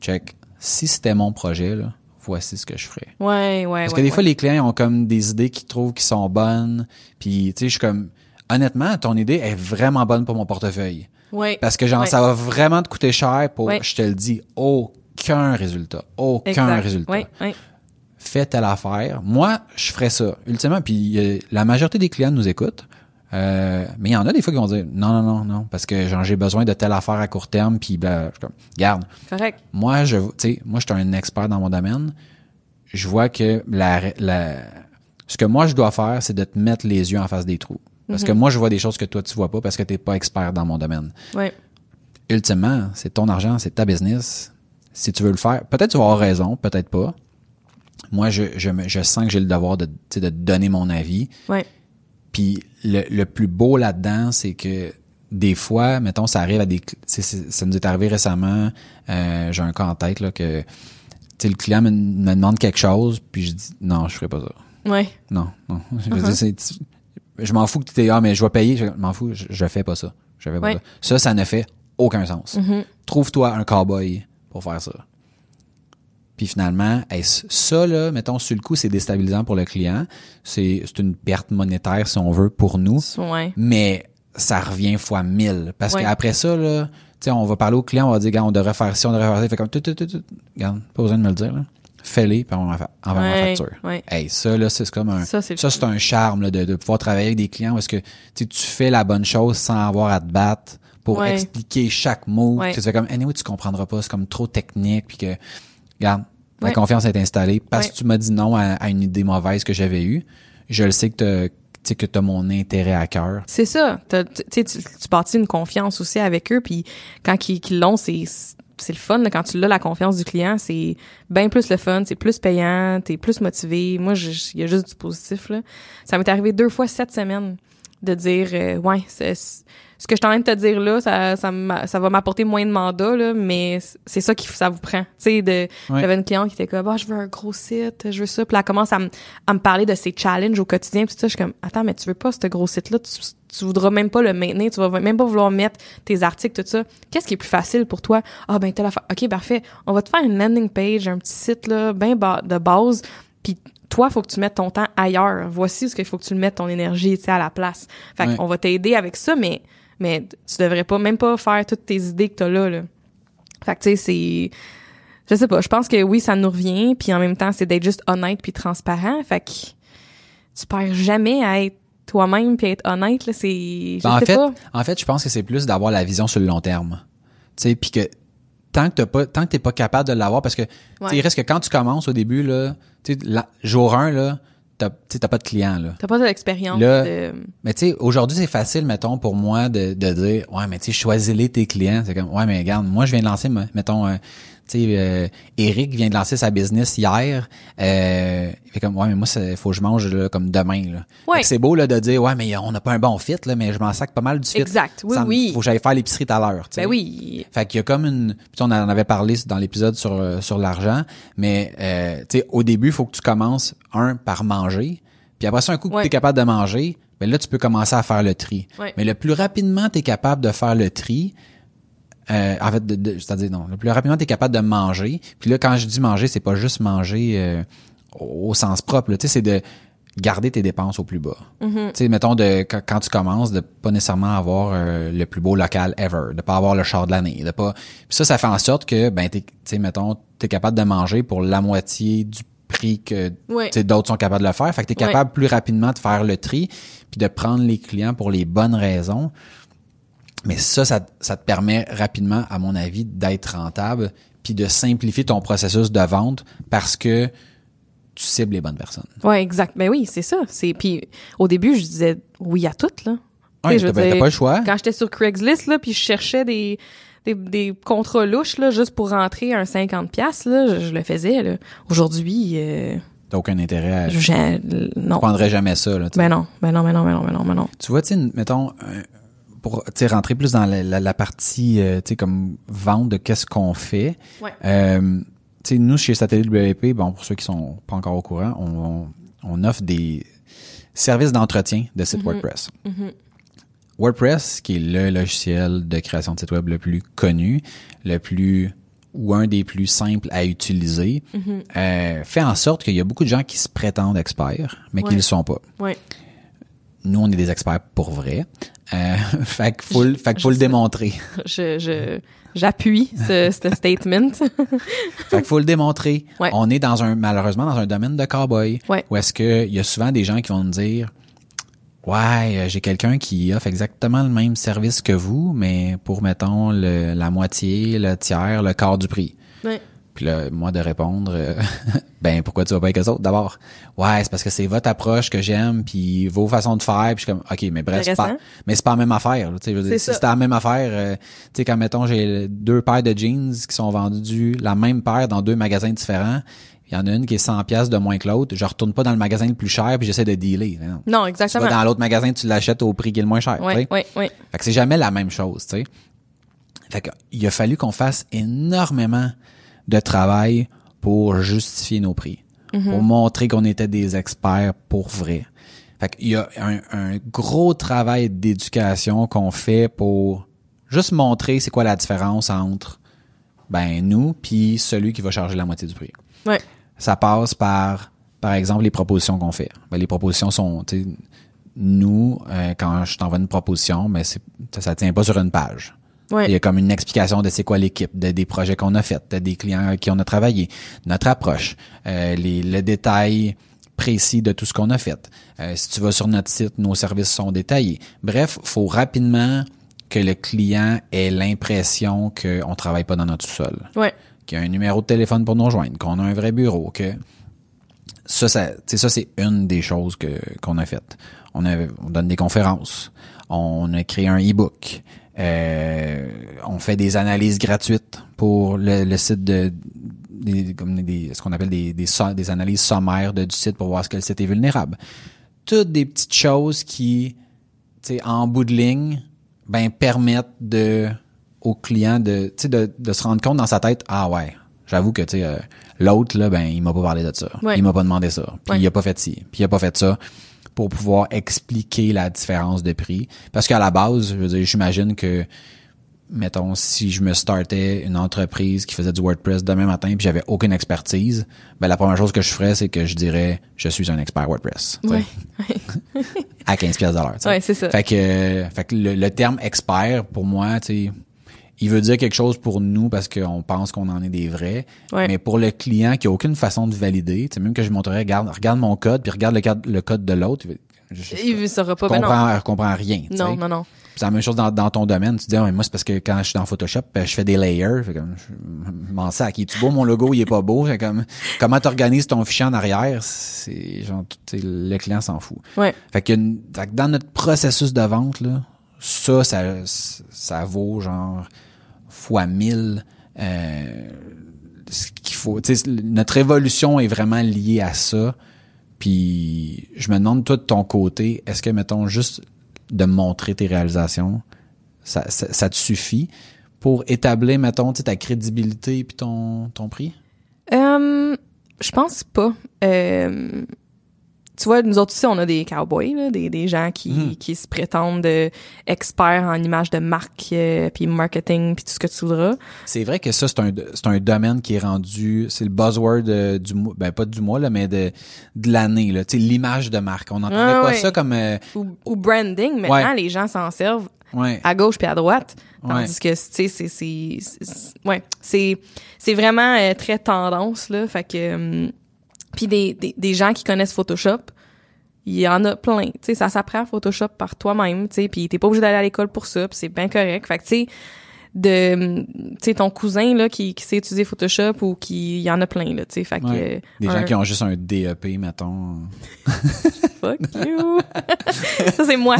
check, si c'était mon projet, là, voici ce que je ferais. Ouais, ouais, Parce ouais, que des ouais. fois, les clients ont comme des idées qu'ils trouvent qui sont bonnes. Puis, tu sais, je suis comme, honnêtement, ton idée est vraiment bonne pour mon portefeuille. Ouais. Parce que, genre, Ouais. ça va vraiment te coûter cher pour, je te le dis, aucun résultat. Aucun Exact. résultat. Fais telle affaire. Moi, je ferais ça. Ultimement, puis euh, la majorité des clients nous écoutent. Euh, mais il y en a des fois qui vont dire non, non, non, non, parce que genre j'ai besoin de telle affaire à court terme, puis ben, je comme, garde, Correct. moi, je, tu sais, moi, je suis un expert dans mon domaine. Je vois que la, la, ce que moi je dois faire, c'est de te mettre les yeux en face des trous. Parce que moi, je vois des choses que toi tu vois pas parce que t'es pas expert dans mon domaine. Ouais. Ultimement, c'est ton argent, c'est ta business. Si tu veux le faire, peut-être tu vas avoir raison, peut-être pas. Moi, je, je, me- je sens que j'ai le devoir de, de donner mon avis. Ouais. Puis le, le plus beau là-dedans, c'est que des fois, mettons, ça arrive à des... Ça nous est arrivé récemment, euh, j'ai un cas en tête, là, que tu sais, le client me, me demande quelque chose, puis je dis non, je ferai pas ça. Ouais. Non, non. Je dire, c'est- je m'en fous que tu ah mais je vais payer, je m'en fous, je, je fais pas ça. Je fais pas Ouais. ça. Ça ça ne fait aucun sens. Mhm. Trouve-toi un cowboy pour faire ça. Puis finalement, est-ce- ça là, mettons sur le coup, c'est déstabilisant pour le client, c'est c'est une perte monétaire si on veut pour nous, Ouais. mais ça revient fois mille parce Ouais. qu'après ça là, tu sais on va parler au client, on va dire on devrait faire ci, on devrait faire ça, Il fait comme tout tout tout tout. Regarde, pas besoin de me le dire là. Fais-les puis on va envoie ma facture. ouais. Hey, ça là, c'est comme un Ça, c'est le ça c'est un charme là, de, de pouvoir travailler avec des clients parce que tu fais la bonne chose sans avoir à te battre pour Ouais. expliquer chaque mot. Ouais. Tu fais comme anyway, tu comprendras pas, c'est comme trop technique puis que regarde, la Ouais. confiance est installée parce Ouais. que tu m'as dit non à, à une idée mauvaise que j'avais eue. Je le sais que t'as- tu sais que tu as mon intérêt à cœur. C'est ça. T'as- Tu tu, bâtis une confiance aussi avec eux, puis quand ils, qu'ils l'ont, c'est c'est le fun. là. quand tu l'as, la confiance du client, c'est bien plus le fun, c'est plus payant, t'es plus motivé. Moi, il y a juste du positif. Là. Ça m'est arrivé deux fois cette semaine de dire, euh, ouais, c'est- ce que je suis en train de te dire là, ça, ça, ça va m'apporter moins de mandats, là, mais c'est ça qui ça vous prend. Tu sais, de, Ouais. j'avais une cliente qui était comme, ah, je veux un gros site, je veux ça. Puis là, elle commence à, me- à me parler de ses challenges au quotidien. Puis tout ça, je suis comme, attends, mais tu veux pas ce gros site-là, tu, tu voudras même pas le maintenir, tu vas même pas vouloir mettre tes articles, tout ça. Qu'est-ce qui est plus facile pour toi? Ah, ben, telle affaire. OK, parfait. On va te faire une landing page, un petit site, là, bien ba- de base. Puis toi, faut que tu mettes ton temps ailleurs. Voici ce qu'il faut que tu le mettes ton énergie, tu sais, à la place. Fait Ouais. qu'on va t'aider avec ça, mais, mais tu devrais pas, même pas faire toutes tes idées que t'as là, là. Fait que, tu sais, c'est... Je sais pas, je pense que oui, ça nous revient, puis en même temps, c'est d'être juste honnête puis transparent. Fait que tu perds jamais à être toi-même puis être honnête, là, c'est... Je Ben, en fait, pas. en fait, je pense que c'est plus d'avoir la vision sur le long terme. Tu sais, puis que tant que t'as pas, tant que t'es pas capable de l'avoir, parce que Ouais. il reste que quand tu commences au début là, la- jour 1 là, t'as, t'as pas de client là. T'as pas de l'expérience Là, de... Mais tu sais, aujourd'hui, c'est facile, mettons, pour moi, de, de dire, ouais, mais tu sais, choisis-les tes clients. C'est comme, ouais, mais regarde, moi, je viens de lancer, me- mettons, euh, euh, Eric vient de lancer sa business hier. Euh, il fait comme, ouais, mais moi, il faut que je mange là, comme demain. Là. Ouais. C'est beau là de dire, ouais, mais on n'a pas un bon fit, là, mais je m'en sac pas mal du fit. Exact, oui, Ça oui. Faut que j'aille faire l'épicerie tout à l'heure. Ben oui. Fait qu'il y a comme une puis on en avait parlé dans l'épisode sur euh, sur l'argent, mais euh, sais au début, il faut que tu commences un par manger, puis après ça un coup que Ouais. tu es capable de manger, ben là tu peux commencer à faire le tri. Ouais. Mais le plus rapidement tu es capable de faire le tri euh, en fait, de, de- c'est-à-dire non, le plus rapidement tu es capable de manger. Puis là, quand je dis manger, c'est pas juste manger euh, au, au sens propre. Tu sais, c'est de garder tes dépenses au plus bas. Mm-hmm. Tu sais, mettons de quand, quand tu commences, de pas nécessairement avoir euh, le plus beau local ever, de pas avoir le char de l'année, de pas. Puis ça, ça fait en sorte que ben tu sais, mettons, t'es capable de manger pour la moitié du prix que Ouais. tu sais, d'autres sont capables de le faire. Fait que t'es Ouais. capable plus rapidement de faire le tri, puis de prendre les clients pour les bonnes raisons. Mais ça, ça, ça te permet rapidement, à mon avis, d'être rentable, puis de simplifier ton processus de vente parce que tu cibles les bonnes personnes. Ouais, exact. Ben oui, c'est ça. C'est puis au début, je disais oui à tout là. Tu Ouais, t'as pas- le choix. Quand j'étais sur Craigslist là, puis je cherchais des des, des contrats louches là juste pour rentrer un 50 pièces là, je, je le faisais là. Aujourd'hui euh, T'as aucun intérêt à... je- non. prendrais jamais ça, là. Ben non, ben non, ben non, ben non, ben non, ben non. Tu vois, tu mettons, euh, pour rentrer plus dans la, la- la partie, euh, comme vente de qu'est-ce qu'on fait. Ouais. Euh, nous, chez Satellite WP, bon, pour ceux qui sont pas encore au courant, on, on offre des services d'entretien de sites WordPress. WordPress, qui est le logiciel de création de site web le plus connu, le plus ou un des plus simples à utiliser, euh, fait en sorte qu'il y a beaucoup de gens qui se prétendent experts, mais qui ne le sont pas Ouais. Nous, on est des experts pour vrai. Euh, fait qu'il faut, fait qu'il faut je le démontrer. Je je j'appuie ce, ce statement. fait qu'il faut le démontrer. Ouais. On est dans un, malheureusement, dans un domaine de cowboy. Ouais. Où est-ce que il y a souvent des gens qui vont nous dire, ouais, euh, j'ai quelqu'un qui offre exactement le même service que vous, mais pour, mettons, le, la moitié, le tiers, le quart du prix. ouais. Puis là, moi, de répondre, euh, ben, pourquoi tu vas pas avec eux autres? D'abord, ouais, c'est parce que c'est votre approche que j'aime, puis vos façons de faire, puis je suis comme, OK, mais bref, c'est pas, Intéressant. mais c'est pas la même affaire. là, tu sais, je veux dire, C'est si c'était la même affaire, euh, tu sais, quand, mettons, j'ai deux paires de jeans qui sont vendus, la même paire dans deux magasins différents, il y en a une qui est 100 pièces de moins que l'autre, je retourne pas dans le magasin le plus cher, puis j'essaie de dealer. Non. Non, Tu exactement. vas dans l'autre magasin, tu l'achètes au prix qui est le moins cher. sais. ouais, ouais. Fait que c'est jamais la même chose, tu sais. Fait que, il a fallu qu'on fasse énormément de travail pour justifier nos prix, pour montrer qu'on était des experts pour vrai. Fait qu'il y a un, un gros travail d'éducation qu'on fait pour juste montrer c'est quoi la différence entre ben nous puis celui qui va charger la moitié du prix. Ouais. Ça passe par par exemple les propositions qu'on fait. Ben, les propositions sont nous euh, quand je t'envoie une proposition mais c'est ça, ça tient pas sur une page. Ouais. Il y a comme une explication de c'est quoi l'équipe, de des projets qu'on a fait, de des clients avec qui on a travaillé, notre approche, euh, les, le détail précis de tout ce qu'on a fait. Euh, si tu vas sur notre site, nos services sont détaillés. Bref, faut rapidement que le client ait l'impression qu'on travaille pas dans notre sous-sol, Ouais. qu'il y a un numéro de téléphone pour nous rejoindre, qu'on a un vrai bureau, que ça, ça, ça c'est une des choses que qu'on a faites. On, a, on donne des conférences, on a créé un e-book, euh, on fait des analyses gratuites pour le, le site de des, comme des, ce qu'on appelle des, des, des analyses sommaires de, du site pour voir ce que le site est vulnérable. Toutes des petites choses qui, tu sais, en bout de ligne, ben permettent de au client de, tu sais, de, de se rendre compte dans sa tête, ah ouais, j'avoue que euh, l'autre là, ben il m'a pas parlé de ça, Ouais. il m'a pas demandé ça, puis Ouais. il a pas fait ci, puis il a pas fait ça pour pouvoir expliquer la différence de prix. Parce qu'à la base, je veux dire, j'imagine que mettons, si je me startais une entreprise qui faisait du WordPress demain matin puis j'avais aucune expertise, ben la première chose que je ferais, c'est que je dirais je suis un expert WordPress. tu sais, Ouais. À 15 pièces de l'heure. Ouais, c'est ça. Fait que, fait que le, le terme expert, pour moi, tu sais, il veut dire quelque chose pour nous parce qu'on pense qu'on en est des vrais. Ouais. Mais pour le client qui a aucune façon de valider, tu sais, même que je montrerais, regarde, regarde mon code, puis regarde le code, le code de l'autre, je, Il ne saura pas. je Ben non. comprends, je comprends rien. sais. Non, non, non. C'est la même chose dans, dans ton domaine. Tu dis, ah, mais moi, c'est parce que quand je suis dans Photoshop, ben, je fais des layers. Fait comme, je m'en sac. Il est beau, mon logo, il est pas beau. Fait comme, comment t'organises ton fichier en arrière? C'est, genre, le client s'en fout. Ouais. Fait que, fait que dans notre processus de vente, là, ça, ça, ça vaut genre fois mille, euh, ce qu'il faut. Notre évolution est vraiment liée à ça. Puis je me demande, toi, de ton côté, est-ce que, mettons, juste de montrer tes réalisations, ça, ça, te suffit pour établir, mettons, ta crédibilité puis ton, ton prix? Euh, je pense pas. Euh, tu vois, nous autres aussi, on a des cowboys, là, des, des gens qui, Mhm. qui se prétendent euh, experts en images de marque, euh, puis marketing, puis tout ce que tu voudras. C'est vrai que ça, c'est un, c'est un domaine qui est rendu, c'est le buzzword euh, du mois, ben pas du mois, là, mais de, de l'année, là. Tu sais, l'image de marque. On n'entendait Ah pas ouais. ça comme, euh, Ou, ou branding, maintenant, Ouais. les gens s'en servent ouais. à gauche puis à droite. Tandis Ouais. que, tu sais, c'est, c'est, c'est- ouais, c'est, c'est vraiment euh, très tendance, là. Fait que, hum, puis des, des, gens qui connaissent Photoshop, il y en a plein. Tu ça s'apprend Photoshop par toi-même, tu sais, puis t'es pas obligé d'aller à l'école pour ça, puis c'est bien correct. Fait que, tu sais, de, hum, tu sais, ton cousin, là, qui, qui sait utiliser Photoshop ou qui, il y en a plein, là, tu sais. Fait que, Ouais. Des un- gens qui ont juste un DEP, mettons. Fuck you. ça, c'est moi.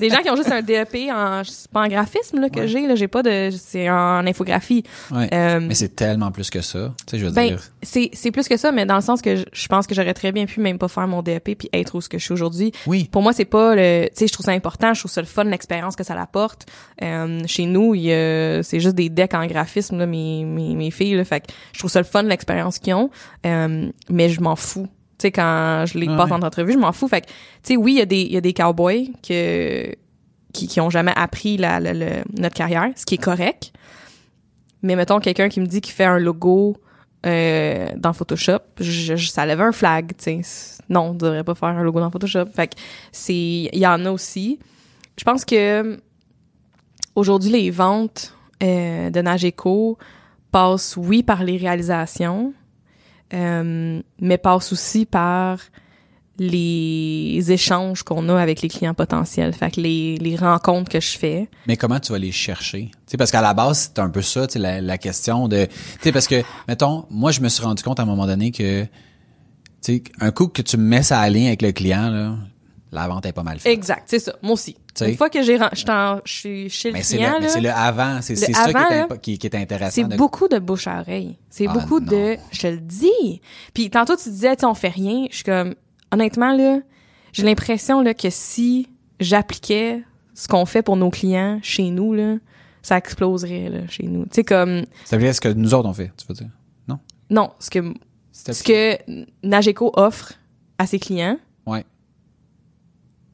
Des gens qui ont juste un DEP en, pas en graphisme, là, que Ouais. j'ai, là. J'ai pas de, c'est en infographie. Ouais. Euh, Mais c'est tellement plus que ça. Tu sais, je veux ben, dire. c'est, c'est plus que ça, mais dans le sens que je, je pense que j'aurais très bien pu même pas faire mon DEP puis être où ce que je suis aujourd'hui. Oui. Pour moi, c'est pas le, tu sais, je trouve ça important, je trouve ça le fun, l'expérience que ça apporte. Euh, chez nous, il y a, c'est juste des decks en graphisme, là, mes, mes, mes filles, là. Fait que je trouve ça le fun, l'expérience qu'ils ont. Euh, mais je m'en fous. Tu sais, quand je les Ah passe en entrevue, je m'en fous. Fait que, tu sais, oui, il y a des, il y a des cowboys que, qui, qui ont jamais appris la, notre carrière, ce qui est correct. Mais mettons quelqu'un qui me dit qu'il fait un logo euh, dans Photoshop, je, je- ça lève un flag, tu sais. Non, on devrait pas faire un logo dans Photoshop. Fait que c'est, il y en a aussi. Je pense que aujourd'hui les ventes euh, de Nageco passent oui par les réalisations, euh, mais passent aussi par les échanges qu'on a avec les clients potentiels. Fait que les, les rencontres que je fais. Mais comment tu vas les chercher? Tu sais, parce qu'à la base, c'est un peu ça, la, la question de, tu sais, parce que, mettons, moi, je me suis rendu compte à un moment donné que, tu sais, un coup que tu me mets ça à ligne avec le client, là, la vente est pas mal faite. Exact, c'est ça. Moi aussi. Sais. Une fois que j'ai, je suis chez le Mais c'est client, le, mais c'est le avant, c'est c'est ça qui est, qui, qui est intéressant. C'est de- beaucoup de bouche à oreille. C'est Ah, beaucoup non. de, je te le dis. Puis tantôt tu disais, tu on fait rien. Je suis comme, honnêtement là, j'ai l'impression là que si j'appliquais ce qu'on fait pour nos clients chez nous là, ça exploserait là chez nous. Tu sais comme, Ça veut dire ce que nous autres on fait, tu veux dire? Non? non, ce que ce que Nageco offre à ses clients.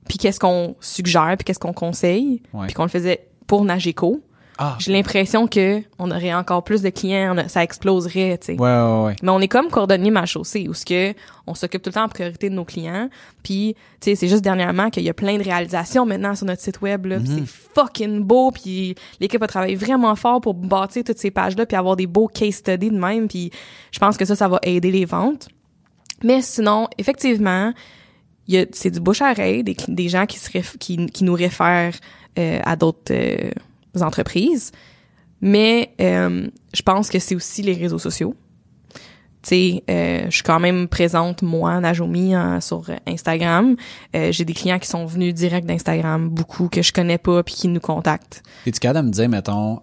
Puis qu'est-ce qu'on suggère, puis qu'est-ce qu'on conseille, Ouais. puis qu'on le faisait pour Nageco, Ah. j'ai l'impression que on aurait encore plus de clients, ça exploserait, tu sais. Ouais, ouais, ouais. Mais on est comme cordonnier mal chaussé, où ce que on s'occupe tout le temps en priorité de nos clients. Puis, tu sais, c'est juste dernièrement qu'il y a plein de réalisations maintenant sur notre site web. Là, Mhm. c'est fucking beau. Puis l'équipe a travaillé vraiment fort pour bâtir toutes ces pages-là, puis avoir des beaux case studies de même. Puis je pense que ça, ça va aider les ventes. Mais sinon, effectivement, y a c'est du bouche à oreille, des, des gens qui se réf- qui, qui nous réfèrent euh, à d'autres euh, entreprises. Mais euh, je pense que c'est aussi les réseaux sociaux. Tu sais, euh, je suis quand même présente, moi, Najomi, hein, sur Instagram. Euh, J'ai des clients qui sont venus direct d'Instagram, beaucoup que je connais pas, puis qui nous contactent. Es-tu capable de me dire, mettons,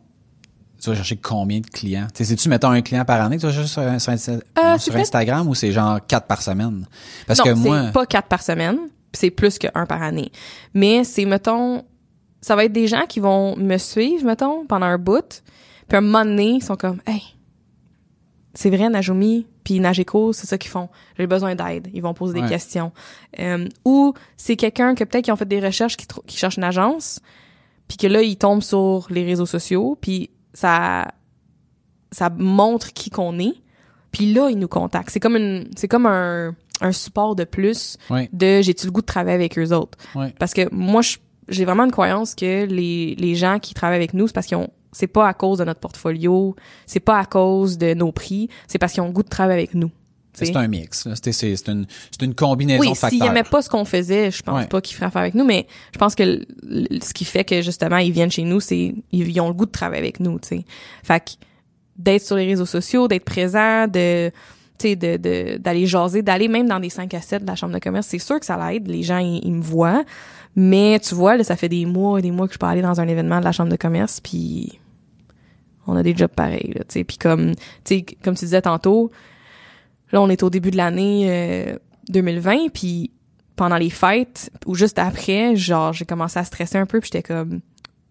tu vas chercher combien de clients? Tu sais, c'est-tu, mettons, un client par année que tu vas chercher sur, sur Euh, sur Instagram ou c'est genre quatre par semaine? Parce non, que moi, c'est pas quatre par semaine, c'est plus que un par année. Mais c'est, mettons, ça va être des gens qui vont me suivre, mettons, pendant un bout, puis un moment donné, ils sont comme, hey, c'est vrai, Najomi, puis Nageco, c'est ça qu'ils font. J'ai besoin d'aide. Ils vont poser Ouais. des questions. Euh, ou c'est quelqu'un que peut-être qui ont fait des recherches, qui, qui cherche une agence, puis que là, ils tombent sur les réseaux sociaux, puis ça, ça montre qui qu'on est. Puis là, ils nous contactent. C'est comme une, c'est comme un, un support de plus ouais, de j'ai-tu le goût de travailler avec eux autres? ouais. Parce que moi, j'ai vraiment une croyance que les, les gens qui travaillent avec nous, c'est parce qu'ils ont, c'est pas à cause de notre portfolio, c'est pas à cause de nos prix, c'est parce qu'ils ont le goût de travailler avec nous. C'est un mix. là. C'est une, c'est une combinaison Oui, de s'ils facteurs. aimaient pas ce qu'on faisait, je pense Ouais. pas qu'ils feraient affaire avec nous, mais je pense que ce qui fait que justement ils viennent chez nous, c'est ils, ont le goût de travailler avec nous, tu sais. Fait que d'être sur les réseaux sociaux, d'être présent, de tu sais de de- d'aller jaser, d'aller même dans des 5 à 7 de la chambre de commerce, c'est sûr que ça l'aide, les gens ils, ils me voient. Mais tu vois, là ça fait des mois et des mois que je peux aller dans un événement de la chambre de commerce puis on a des jobs pareils là, tu sais, puis comme comme tu disais tantôt, Là, on est au début de l'année euh, 2020, puis pendant les fêtes ou juste après, genre j'ai commencé à stresser un peu, puis j'étais comme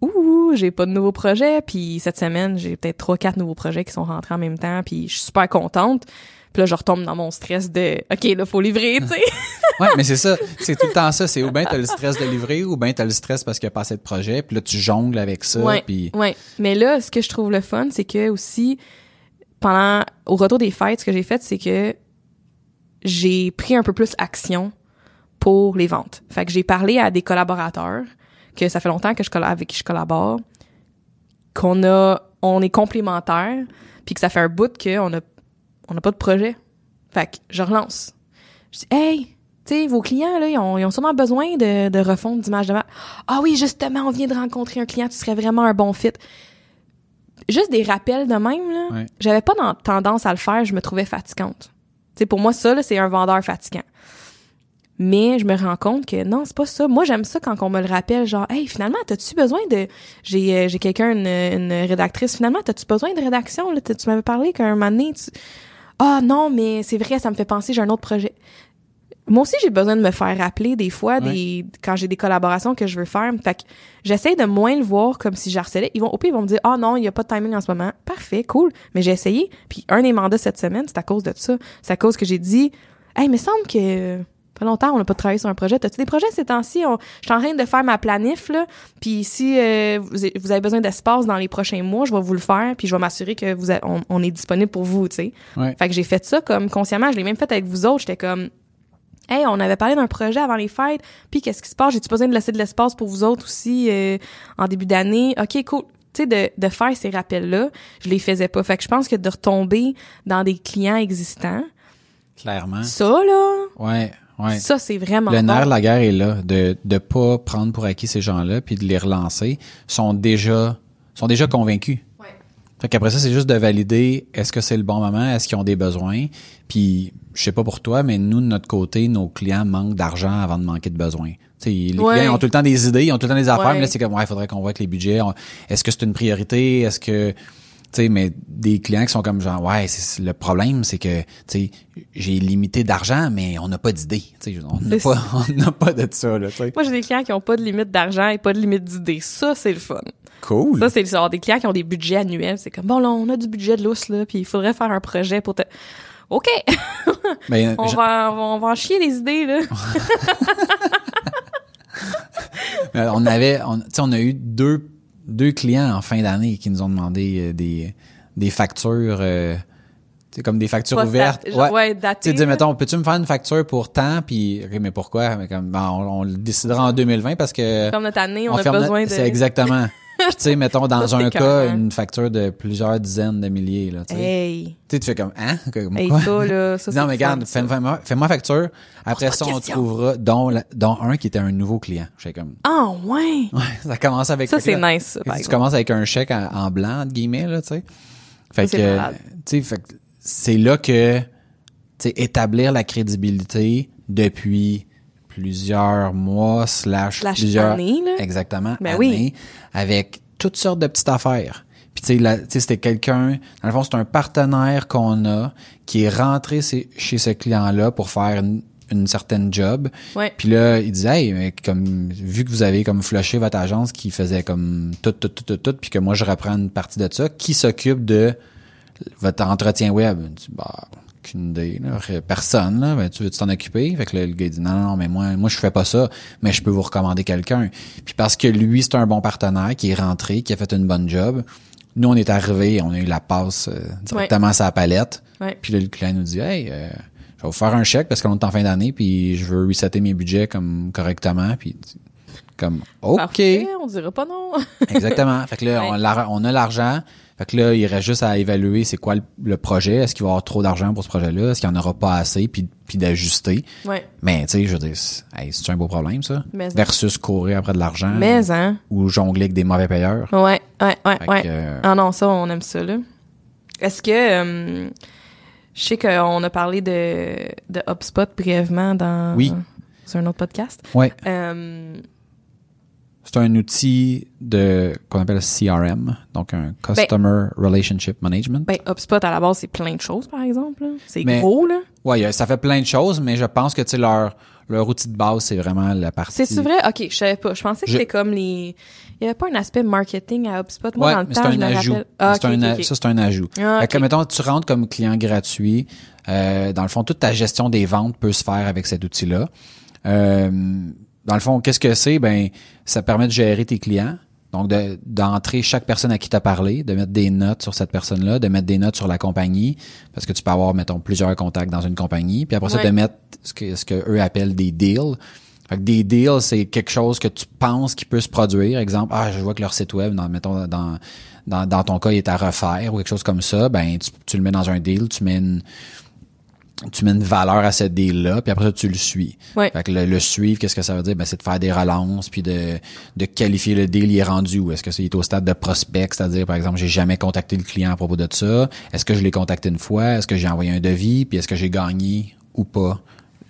ouh, j'ai pas de nouveaux projets, puis cette semaine, j'ai peut-être trois quatre nouveaux projets qui sont rentrés en même temps, puis je suis super contente. Puis là, je retombe dans mon stress de OK, là faut livrer, tu sais. Ouais, mais c'est ça. C'est tout le temps ça. C'est ou bien t'as le stress de livrer, ou bien t'as le stress parce qu'il y a pas assez de projets, puis là, tu jongles avec ça, ouais, puis... ouais. Mais là, ce que je trouve le fun, c'est que aussi pendant au retour des fêtes, ce que j'ai fait, c'est que j'ai pris un peu plus action pour les ventes. Fait que j'ai parlé à des collaborateurs que ça fait longtemps que je avec qui je collabore, qu'on a on est complémentaires, puis que ça fait un bout qu'on a on n'a pas de projet. Fait que je relance. Je dis hey, tu sais, vos clients là, ils ont, sûrement besoin de, de refonte d'image de marque. Ah oui, justement, on vient de rencontrer un client, tu serais vraiment un bon fit. Juste des rappels de même là. Ouais. J'avais pas dans- tendance à le faire, je me trouvais fatigante. Tu sais, pour moi ça là, c'est un vendeur fatigant. Mais je me rends compte que non, c'est pas ça. Moi, j'aime ça quand on me le rappelle, genre, hey, finalement, t'as-tu besoin de, j'ai, euh, j'ai quelqu'un, une, une rédactrice, finalement, t'as-tu besoin de rédaction, là? Tu m'avais parlé qu'un moment donné, tu... ah, non, mais c'est vrai, ça me fait penser, j'ai un autre projet. Moi aussi, j'ai besoin de me faire rappeler des fois, des, quand j'ai des collaborations que je veux faire. Fait que j'essaie de moins le voir comme si j'harcelais. Ils vont, au pire, ils vont me dire, ah non, il y a pas de timing en ce moment. Parfait, cool. Mais j'ai essayé. Puis un des mandats cette semaine, c'est à cause de ça. C'est à cause que j'ai dit, hey, il me semble que, pas longtemps, on n'a pas travaillé sur un projet. T'as-tu des projets ces temps-ci? On- Je suis en train de faire ma planif, là. Puis si euh, vous, vous avez besoin d'espace dans les prochains mois, je vais vous le faire. Puis je vais m'assurer que vous a- on, on est disponible pour vous, tu sais. Ouais. Fait que j'ai fait ça comme consciemment. Je l'ai même fait avec vous autres. J'étais comme, hey, on avait parlé d'un projet avant les fêtes. Puis qu'est-ce qui se passe? J'ai-tu besoin de laisser de l'espace pour vous autres aussi euh, en début d'année? OK, cool. Tu sais, de, de faire ces rappels-là, je les faisais pas. Fait que je pense que de retomber dans des clients existants, Clairement. ça, là, Ouais, ouais. ça, c'est vraiment Le nerf bon. de la guerre est là, de de pas prendre pour acquis ces gens-là, puis de les relancer, sont déjà sont déjà convaincus. Ouais. Fait qu'après ça, c'est juste de valider est-ce que c'est le bon moment, est-ce qu'ils ont des besoins. Puis je sais pas pour toi, mais nous de notre côté, nos clients manquent d'argent avant de manquer de besoins. Tu sais, les Ouais. clients ont tout le temps des idées, ils ont tout le temps des affaires, Ouais. mais là c'est comme ouais, il faudrait qu'on voit avec les budgets. Est-ce que c'est une priorité? Est-ce que tu sais, mais des clients qui sont comme genre ouais, c'est le problème, c'est que tu sais, j'ai limité d'argent, mais on n'a pas d'idées. Tu sais, on n'a pas, on n'a pas de ça là. Tu sais. Moi, j'ai des clients qui ont pas de limite d'argent et pas de limite d'idées. Ça, c'est le fun. Cool. Ça, c'est le genre des clients qui ont des budgets annuels. C'est comme, bon, là, on a du budget de lousse, là, puis il faudrait faire un projet pour te... OK, Ben, on je- va, on va, on va en chier les idées, là. On avait, on, tu sais, on a eu deux, deux clients en fin d'année qui nous ont demandé euh, des, des factures, euh, tu sais, comme des factures ouvertes. genre, ouais, datées, Tu sais, mettons, peux-tu me faire une facture pour temps? Puis, ok, mais pourquoi? Mais comme, ben, on, on le décidera en 2020 parce que... Comme notre année, on, a besoin notre- de... C'est exactement. Tu sais, mettons, dans Ça, un cas, une facture de plusieurs dizaines de milliers, là, tu sais. Hey, Tu fais comme, hein? Comme hey, quoi? ça, là, ça, non, mais regarde, fais- fais-moi fais-moi facture. Après ça, on trouvera, dont, la- dont un qui était un nouveau client. J'étais comme, Ah, ouais! ouais, ça commence avec Ça, c'est nice, par Tu commences avec un chèque en, en blanc, entre guillemets, là, tu sais. Fait que, tu sais, fait que c'est là que, tu sais, établir la crédibilité depuis plusieurs mois slash, Slash plusieurs années, là. exactement Ben années, oui. avec toutes sortes de petites affaires. Puis tu sais, là, tu sais, c'était quelqu'un, dans le fond, c'est un partenaire qu'on a qui est rentré chez ce client-là pour faire une, une certaine job. Ouais. Puis là, il disait, hey, mais comme, vu que vous avez comme flushé votre agence qui faisait comme tout, tout, tout, tout, tout, puis que moi, je reprends une partie de ça, qui s'occupe de votre entretien web? Bah, aucune idée, là. Personne, là. Ben, tu veux t'en occuper? Fait que là, le gars dit, non, non, mais moi, moi, je fais pas ça, mais je peux vous recommander quelqu'un. Puis parce que lui, c'est un bon partenaire qui est rentré, qui a fait une bonne job. Nous, on est arrivé, on a eu la passe euh, directement à sa palette. Ouais. Puis là, le client nous dit, hey, euh, je vais vous faire un chèque parce qu'on est en fin d'année, puis je veux resetter mes budgets comme correctement, puis comme OK, Parfait, on dira pas non. exactement. Fait que là, Ouais. on a l'argent. Fait que là, il reste juste à évaluer c'est quoi le, le projet. Est-ce qu'il va y avoir trop d'argent pour ce projet-là? Est-ce qu'il n'y en aura pas assez? Puis, puis d'ajuster. ouais. Mais tu sais, je veux dire, c'est hey, c'est un beau problème, ça? Mais- Versus courir après de l'argent. Mais, hein. Ou jongler avec des mauvais payeurs. Ouais, ouais, ouais, Fait que, ouais. euh, Ah non, ça, on aime ça, là. Est-ce que... euh, je sais qu'on a parlé de, de HubSpot brièvement dans... Oui. Sur un autre podcast. ouais. Euh, C'est un outil de qu'on appelle CRM, donc un Customer Relationship Management. ben, HubSpot, à la base, c'est plein de choses, par exemple. C'est gros, là. A- ça fait plein de choses, mais je pense que tu sais leur leur outil de base, c'est vraiment la partie. C'est-tu vrai? OK, je savais pas. Je pensais que c'était comme les... Il y avait pas un aspect marketing à HubSpot. Moi, Ouais, dans le temps, c'est je un me ajout. rappelle... Ah, c'est un. Ça, c'est un ajout. Ah, Fait que, mettons, tu rentres comme client gratuit. euh, dans le fond, toute ta gestion des ventes peut se faire avec cet outil-là. Euh, dans le fond, qu'est-ce que c'est? Ben, ça permet de gérer tes clients. Donc, de- d'entrer chaque personne à qui tu as parlé, de mettre des notes sur cette personne-là, de mettre des notes sur la compagnie, parce que tu peux avoir, mettons, plusieurs contacts dans une compagnie. Puis après ça, de mettre ce que, ce que eux appellent des deals. Fait que des deals, c'est quelque chose que tu penses qui peut se produire. Exemple, ah, je vois que leur site web, dans, mettons, dans, dans, dans ton cas, il est à refaire ou quelque chose comme ça. Ben, tu, tu le mets dans un deal, tu mets une, tu mets une valeur à ce deal-là, puis après ça, tu le suis. Ouais. Fait que le, le suivre, qu'est-ce que ça veut dire? Ben, c'est de faire des relances, puis de, de qualifier le deal, il est rendu où? Est-ce que c'est est au stade de prospect, c'est-à-dire, par exemple, j'ai jamais contacté le client à propos de ça? Est-ce que je l'ai contacté une fois? Est-ce que j'ai envoyé un devis? Puis est-ce que j'ai gagné ou pas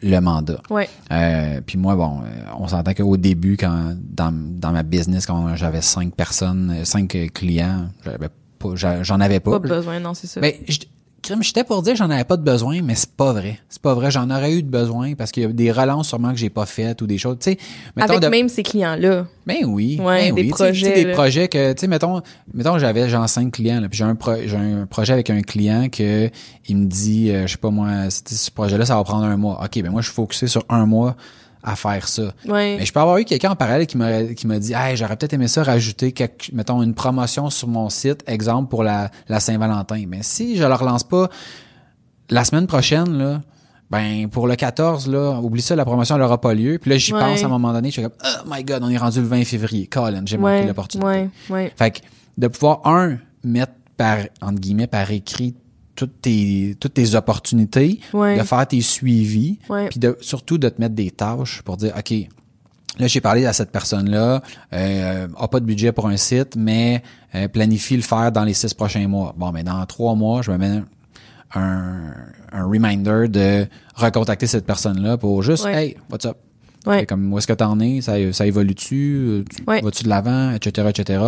le mandat? Ouais. Euh, puis moi, bon, euh, on s'entend qu'au début, quand dans, dans ma business, quand j'avais cinq personnes, euh, cinq clients, j'avais pas, j'en avais pas. Pas besoin, non, c'est ça. Ben, je- crime, j'étais pour dire que j'en avais pas de besoin, mais c'est pas vrai. C'est pas vrai. J'en aurais eu de besoin parce qu'il y a des relances sûrement que j'ai pas faites ou des choses. Tu sais, Avec de- même ces clients-là. ben oui. Ouais, ben des oui. Projets, des projets que, tu sais, mettons, mettons, j'avais genre cinq clients, là, puis j'ai un, pro- j'ai un projet avec un client que il me dit, euh, je sais pas moi, ce projet-là, ça va prendre un mois. Ok, ben moi, je suis focusé sur un mois à faire ça. Ouais. Mais je peux avoir eu quelqu'un en parallèle qui m'a qui m'a dit, hey, j'aurais peut-être aimé ça rajouter quelque, mettons une promotion sur mon site, exemple pour la, la Saint-Valentin. Mais si je le relance pas la semaine prochaine là, ben pour le 14 là, oublie ça, la promotion n'aura pas lieu. Puis là j'y Ouais. pense à un moment donné, je suis comme, oh my god, on est rendu le 20 février. Colin, j'ai manqué l'opportunité. Fait que de pouvoir un mettre par entre guillemets par écrit toutes tes toutes tes opportunités, Ouais. de faire tes suivis, puis de surtout de te mettre des tâches pour dire OK, là j'ai parlé à cette personne-là, euh, a pas de budget pour un site, mais euh, planifie le faire dans les six prochains mois. Bon, mais dans trois mois, je me mets un, un reminder de recontacter cette personne-là pour juste Ouais. Hey, what's up? Ouais. Comme où est-ce que t'en es? Ça, ça évolue-tu? Tu, Ouais. Vas-tu de l'avant? Etc. etc.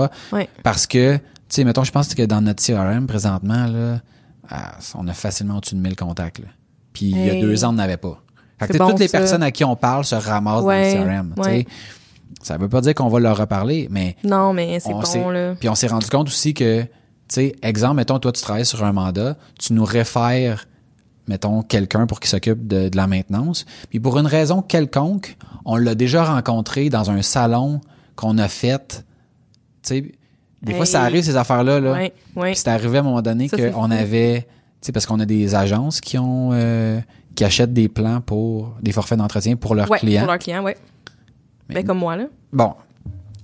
Parce que, tu sais, mettons, je pense que dans notre CRM présentement, là, ah, on a facilement au-dessus de 1000 contacts. Là. Puis il y a deux ans, on n'avait pas. Fait que C'est tu sais, bon, toutes les ça. personnes à qui on parle se ramassent Ouais, dans le CRM. tu sais. ouais. Ça veut pas dire qu'on va leur reparler, mais Non, mais c'est bon, là. Puis on s'est rendu compte aussi que, tu sais, exemple, mettons, toi, tu travailles sur un mandat, tu nous réfères, mettons, quelqu'un pour qu'il s'occupe de, de la maintenance. Puis pour une raison quelconque, on l'a déjà rencontré dans un salon qu'on a faites. Tu sais, des fois, Hey. ça arrive, ces affaires-là. Là. Ouais. Puis c'est arrivé à un moment donné qu'on avait, tu sais, parce qu'on a des agences qui ont, euh, qui achètent des plans pour des forfaits d'entretien pour leurs Ouais, clients. pour leurs clients. Mais- Ben, comme moi, là. Bon.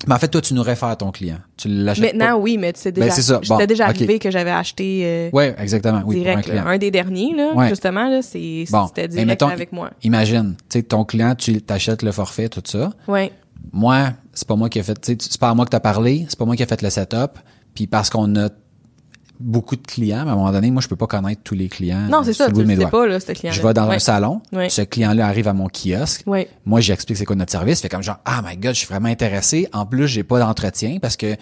Mais en fait, toi, tu nous réfères à ton client. Tu l'achètes Maintenant, pas. oui, mais tu sais déjà, Ben, c'est ça. Bon, déjà arrivé que j'avais acheté euh, Ouais, exactement. Oui, direct. pour un client. là. Un des derniers, là, Ouais. justement, là, c'est, Bon. c'était direct mettons- avec moi. Imagine, tu sais, ton client, tu t'achètes le forfait, tout ça. Ouais. Moi, c'est pas moi qui ai fait, tu sais, c'est pas à moi que t'as parlé, c'est pas moi qui ai fait le setup. Puis parce qu'on a beaucoup de clients, mais à un moment donné, moi, je peux pas connaître tous les clients. Non, c'est ça, tu sais pas, là, ce client Je vais dans ouais. un salon, Ouais. ce client-là arrive à mon kiosque. Ouais. Moi, j'explique c'est quoi notre service. Fait comme genre, ah my god, je suis vraiment intéressé. En plus, j'ai pas d'entretien parce que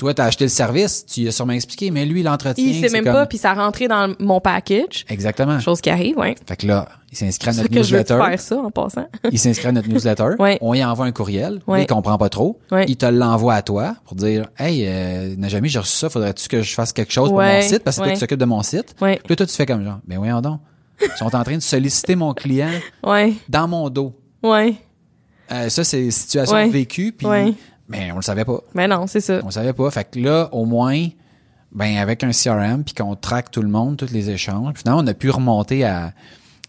toi, t'as acheté le service, tu lui as sûrement expliqué, mais lui, l'entretien. Il sait même comme- pas, puis ça rentrait dans mon package. Exactement. Chose qui arrive, ouais. Fait que là, il s'inscrit à notre que je veux newsletter. faire ça, en passant. il s'inscrit à notre newsletter. Ouais. On y envoie un courriel. Ouais. Il comprend pas trop. Ouais. Il te l'envoie à toi pour dire, hey, euh, Najami, j'ai reçu ça. Faudrait-tu que je fasse quelque chose pour mon site parce que toi qui s'occupe de mon site. Ouais. Puis là, toi, tu fais comme genre, ben voyons donc. Ils sont en train de solliciter mon client Ouais. dans mon dos. Ouais. Euh, ça, c'est une situation vécue. Puis, Ouais. Mais on le savait pas. Mais non, c'est ça. On savait pas. Fait que là, au moins, ben avec un CRM, puis qu'on traque tout le monde, tous les échanges, puis finalement, on a pu remonter à,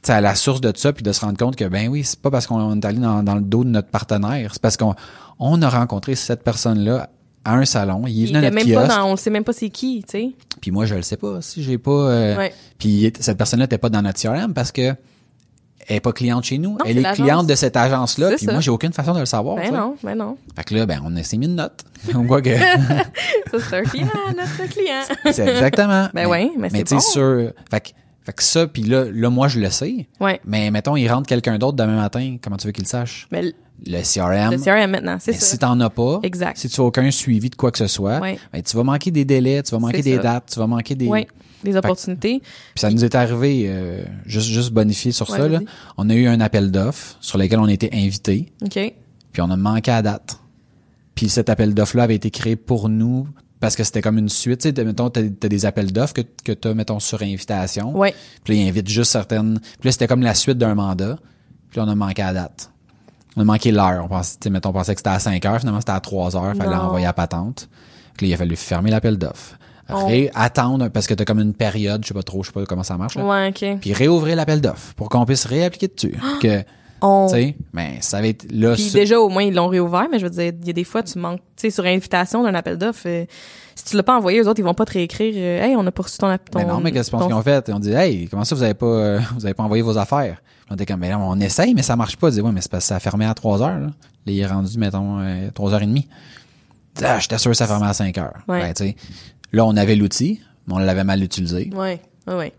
à la source de ça, puis de se rendre compte que, ben oui, c'est pas parce qu'on est allé dans, dans le dos de notre partenaire, c'est parce qu'on on a rencontré cette personne-là à un salon, il est venu à notre même pas dans, on le sait même pas c'est qui, tu sais. puis moi, je le sais pas, si j'ai pas... euh, Ouais. Puis cette personne-là était pas dans notre CRM parce que elle est pas cliente chez nous, elle est cliente de cette agence-là, puis ça. moi, j'ai aucune façon de le savoir. Ben non, ben non. Fait que là, ben, on a s'est mis une note. On voit que... Ça, c'est un client, notre client. C'est exactement. Ben ouais, mais c'est tu sais, bon. sur, fait que, fait que ça, puis là, là, moi, je le sais. Ouais. Mais mettons, il rentre quelqu'un d'autre demain matin, comment tu veux qu'il le sache? Mais le- Le CRM. le CRM maintenant, c'est mais ça. si t'en as pas, Exact. si tu as aucun suivi de quoi que ce soit, Ouais. ben, tu vas manquer des délais, tu vas manquer des ça. dates, tu vas manquer des... Ouais. Des opportunités. Puis ça nous est arrivé, euh, juste, juste bonifier sur Ouais, ça, là. On a eu un appel d'offres sur lequel on était invités, OK. puis on a manqué à date. Puis cet appel d'offres-là avait été créé pour nous parce que c'était comme une suite. Tu sais, mettons, t'as, t'as des appels d'offres que, que t'as, mettons, sur invitation. Ouais. Puis là, il invite juste certaines. Puis là, c'était comme la suite d'un mandat. Puis là, on a manqué à date. On a manqué l'heure. On pensait, tu sais, mettons, on pensait que c'était à 5 heures. Finalement, c'était à 3 heures. Fallait Non. envoyer à patente. Puis là, il a fallu fermer l'appel d'offres. On- Ré- attendre parce que t'as comme une période, je sais pas trop, je sais pas comment ça marche. là. Ouais, OK. Puis réouvrir l'appel d'offres pour qu'on puisse réappliquer dessus. que, On... tu sais, ben, ça va être là. Puis déjà, au moins, ils l'ont réouvert, mais je veux dire, il y a des fois, tu manques, tu sais, sur invitation d'un appel d'offres, euh, si tu l'as pas envoyé, eux autres, ils vont pas te réécrire, euh, hey, on a poursu ton, app- ton Mais non, mais qu'est-ce ton- qu'ils ont fait? Ils ont dit, hey, comment ça, vous avez pas, euh, vous avez pas envoyé vos affaires? On était comme, mais là, on essaye, mais ça marche pas. Ils disaient, ouais, mais c'est parce que ça a fermé à 3 heures, là. Il est rendu, mettons, euh, 3 heures et demie. Ah, j'étais sûr que ça fermait à 5 heures. Ouais. Ben, tu sais, là, on avait l'outil, mais on l'avait mal utilisé. Ouais.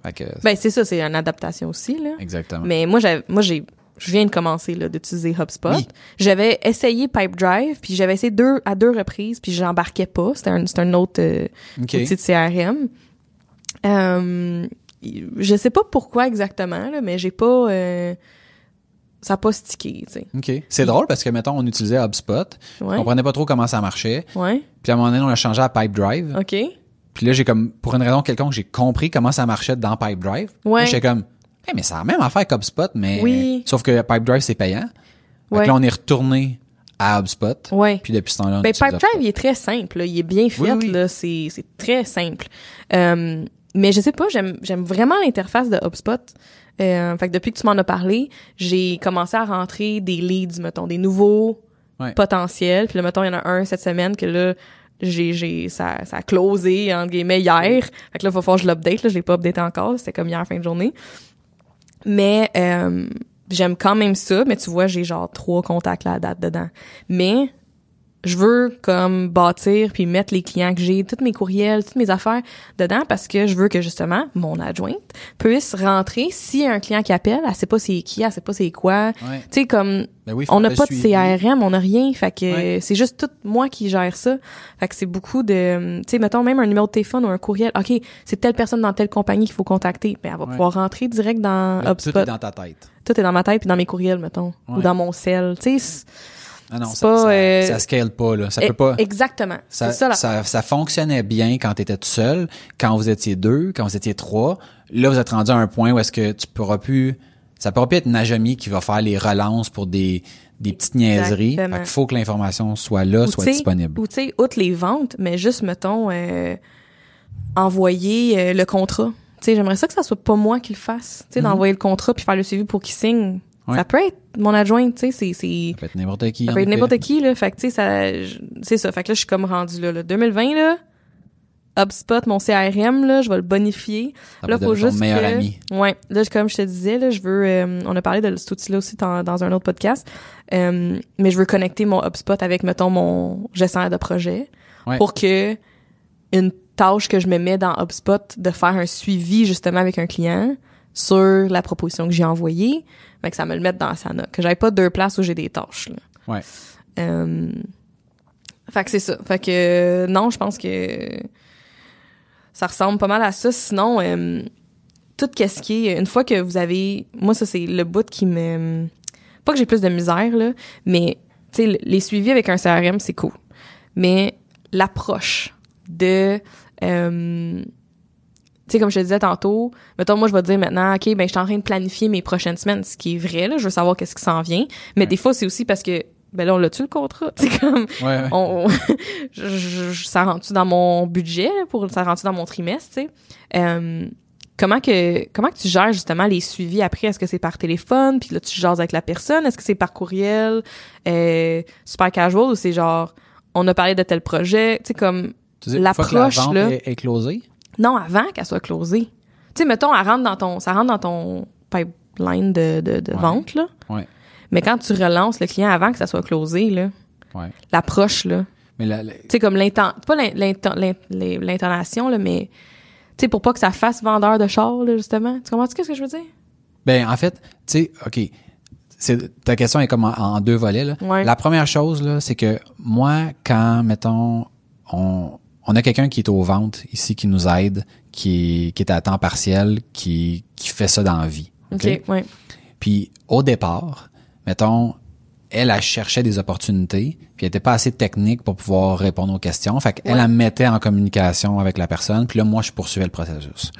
Fait que, Ben, c'est ça, c'est une adaptation aussi, là. exactement. Mais moi, moi, j'ai, je viens de commencer, là, d'utiliser HubSpot. Oui. J'avais essayé Pipedrive, puis j'avais essayé deux, à deux reprises, puis j'embarquais pas. C'était un, un autre euh, outil de CRM. Euh, je sais pas pourquoi exactement, là, mais j'ai pas, euh, ça a pas stické, tu sais. OK. C'est drôle parce que, mettons, on utilisait HubSpot. Ouais. On comprenait pas trop comment ça marchait. Ouais. Puis à un moment donné, on l'a changé à Pipedrive. OK. Puis là, j'ai comme, pour une raison quelconque, j'ai compris comment ça marchait dans Pipedrive. Ouais. Là, J'étais comme, hey, mais c'est la même affaire qu'HubSpot, mais Oui. sauf que Pipedrive, c'est payant. Fait Ouais. que là, on est retourné à HubSpot. Ouais. Puis depuis ce temps-là, Ben, Pipedrive, HubSpot. il est très simple. là. Il est bien fait. Oui, oui. Là. C'est, c'est très simple. Euh, mais je sais pas, j'aime, j'aime vraiment l'interface de HubSpot. Euh, fait que depuis que tu m'en as parlé, j'ai commencé à rentrer des leads, mettons, des nouveaux Ouais. potentiels. Puis là, mettons, il y en a un cette semaine que là, j'ai, j'ai, ça, ça a closé, entre guillemets, hier. Fait que là, falloir que je l'update. Là, je l'ai pas updaté encore. C'était comme hier fin de journée. Mais euh, j'aime quand même ça, mais tu vois, j'ai genre trois contacts là à date dedans. Mais je veux comme bâtir puis mettre les clients que j'ai, tous mes courriels, toutes mes affaires dedans parce que je veux que justement mon adjointe puisse rentrer s'il y a un client qui appelle, elle sait pas c'est qui, elle sait pas c'est quoi. Ouais. Tu sais comme Ben oui, on n'a pas de. CRM, on n'a rien, fait que Ouais. c'est juste tout moi qui gère ça. Fait que c'est beaucoup de tu sais mettons même un numéro de téléphone ou un courriel. OK, c'est telle personne dans telle compagnie qu'il faut contacter. Ben elle va Ouais. pouvoir rentrer direct dans HubSpot. Tout est dans ta tête. Tout est dans ma tête puis dans mes courriels mettons ou dans mon cell, tu sais. Ah non, ça, pas, ça, euh, ça scale pas, là. Ça peut pas. Exactement. Ça, C'est ça, là. ça, ça fonctionnait bien quand tu étais tout seul, quand vous étiez deux, quand vous étiez trois. Là, vous êtes rendu à un point où est-ce que tu pourras plus ça pourra pas être Najami qui va faire les relances pour des, des petites niaiseries. Fait qu'il faut que l'information soit là, Ou soit disponible. Ou tu sais, outre les ventes, mais juste, mettons, euh, envoyer euh, le contrat. Tu sais, j'aimerais ça que ça soit pas moi qui le fasse. Tu sais, Mhm. d'envoyer le contrat puis faire le suivi pour qu'il signe. Ouais. Ça peut être mon adjoint, tu sais, c'est... Ça peut être n'importe qui. ça peut être n'importe qui, là. Fait que, tu sais, ça, c'est ça. Fait que là, je suis comme rendu là, là. 2020, là, HubSpot, mon CRM, là, je vais le bonifier. Ça là, faut juste meilleur que- ami. Ouais. Là, comme je te disais, là, je veux, euh, on a parlé de cet outil-là aussi dans, dans un autre podcast. Euh, mais je veux connecter mon HubSpot avec, mettons, mon gestionnaire de projet. Ouais. Pour que une tâche que je me mets dans HubSpot de faire un suivi, justement, avec un client sur la proposition que j'ai envoyée, mais que ça me le mette dans Asana. Que j'aille pas deux places où j'ai des tâches, là. Ouais. Euh, fait que c'est ça. Fait que euh, non, je pense que ça ressemble pas mal à ça. Sinon, euh, tout qu'est-ce qui est une fois que vous avez, moi ça c'est le bout qui me, pas que j'ai plus de misère là, mais tu sais les suivis avec un CRM c'est cool, mais l'approche de euh, tu sais, comme je te disais tantôt, mettons, moi, je vais te dire maintenant, OK, ben, je suis en train de planifier mes prochaines semaines, ce qui est vrai, là. Je veux savoir qu'est-ce qui s'en vient. Mais Ouais. des fois, c'est aussi parce que, ben là, on l'a-tu le contrat? C'est comme, Ouais, ouais. on, je, je- je- ça rentre-tu dans mon budget, pour, ça rentre-tu dans mon trimestre, tu sais? Euh, comment que, comment que tu gères, justement, les suivis après? Est-ce que c'est par téléphone? Puis là, tu jases avec la personne? Est-ce que c'est par courriel? Euh, super casual? Ou c'est genre, on a parlé de tel projet? Tu sais, comme, l'approche, là. est, est closée, non, avant qu'elle soit closée. Tu sais, mettons, elle rentre dans ton, ça rentre dans ton pipeline de, de, de Ouais. vente, là. Ouais. Mais quand tu relances le client avant que ça soit closé, là, ouais. l'approche, là, Mais la, la- tu sais, comme l'inten, pas l'intonation, là, mais, tu sais, pour pas que ça fasse vendeur de char, là, justement. Tu comprends-tu ce que je veux dire? Ben, en fait, tu sais, OK. C'est, ta question est comme en, en deux volets. Là. Ouais. La première chose, là, c'est que moi, quand, mettons, on, on a quelqu'un qui est aux ventes ici, qui nous aide, qui est, qui est à temps partiel, qui, qui fait ça dans la vie. OK? OK, ouais. Puis au départ, mettons, elle, elle cherchait des opportunités, puis elle était pas assez technique pour pouvoir répondre aux questions. Fait qu'elle, Ouais. elle me mettait en communication avec la personne, puis là, moi, je poursuivais le processus.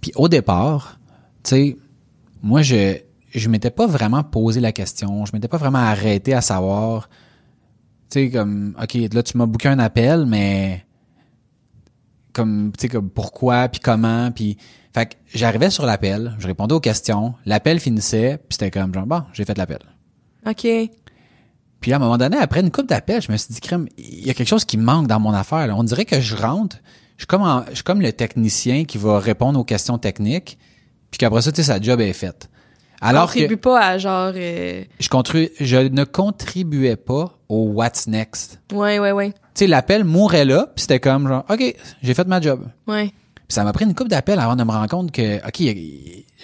Puis au départ, tu sais, moi, je je m'étais pas vraiment posé la question, je m'étais pas vraiment arrêté à savoir, tu sais, comme, OK, là, tu m'as booké un appel, mais comme, tu sais, comme pourquoi, puis comment, puis... Fait que j'arrivais sur l'appel, je répondais aux questions, l'appel finissait, puis c'était comme, genre, bon, j'ai fait l'appel. OK. Puis à un moment donné, après une coupe d'appels, je me suis dit, crème, il y a quelque chose qui manque dans mon affaire. là. On dirait que je rentre, je suis comme, en- je suis comme le technicien qui va répondre aux questions techniques, puis qu'après ça, tu sais, sa job est faite. Alors Contribue que pas à genre, euh, je, je ne contribuais pas au what's next. ouais, ouais, ouais. Tu sais, l'appel mourait là, puis c'était comme, genre, OK, j'ai fait ma job. Ouais. Puis ça m'a pris une coupe d'appels avant de me rendre compte que, OK,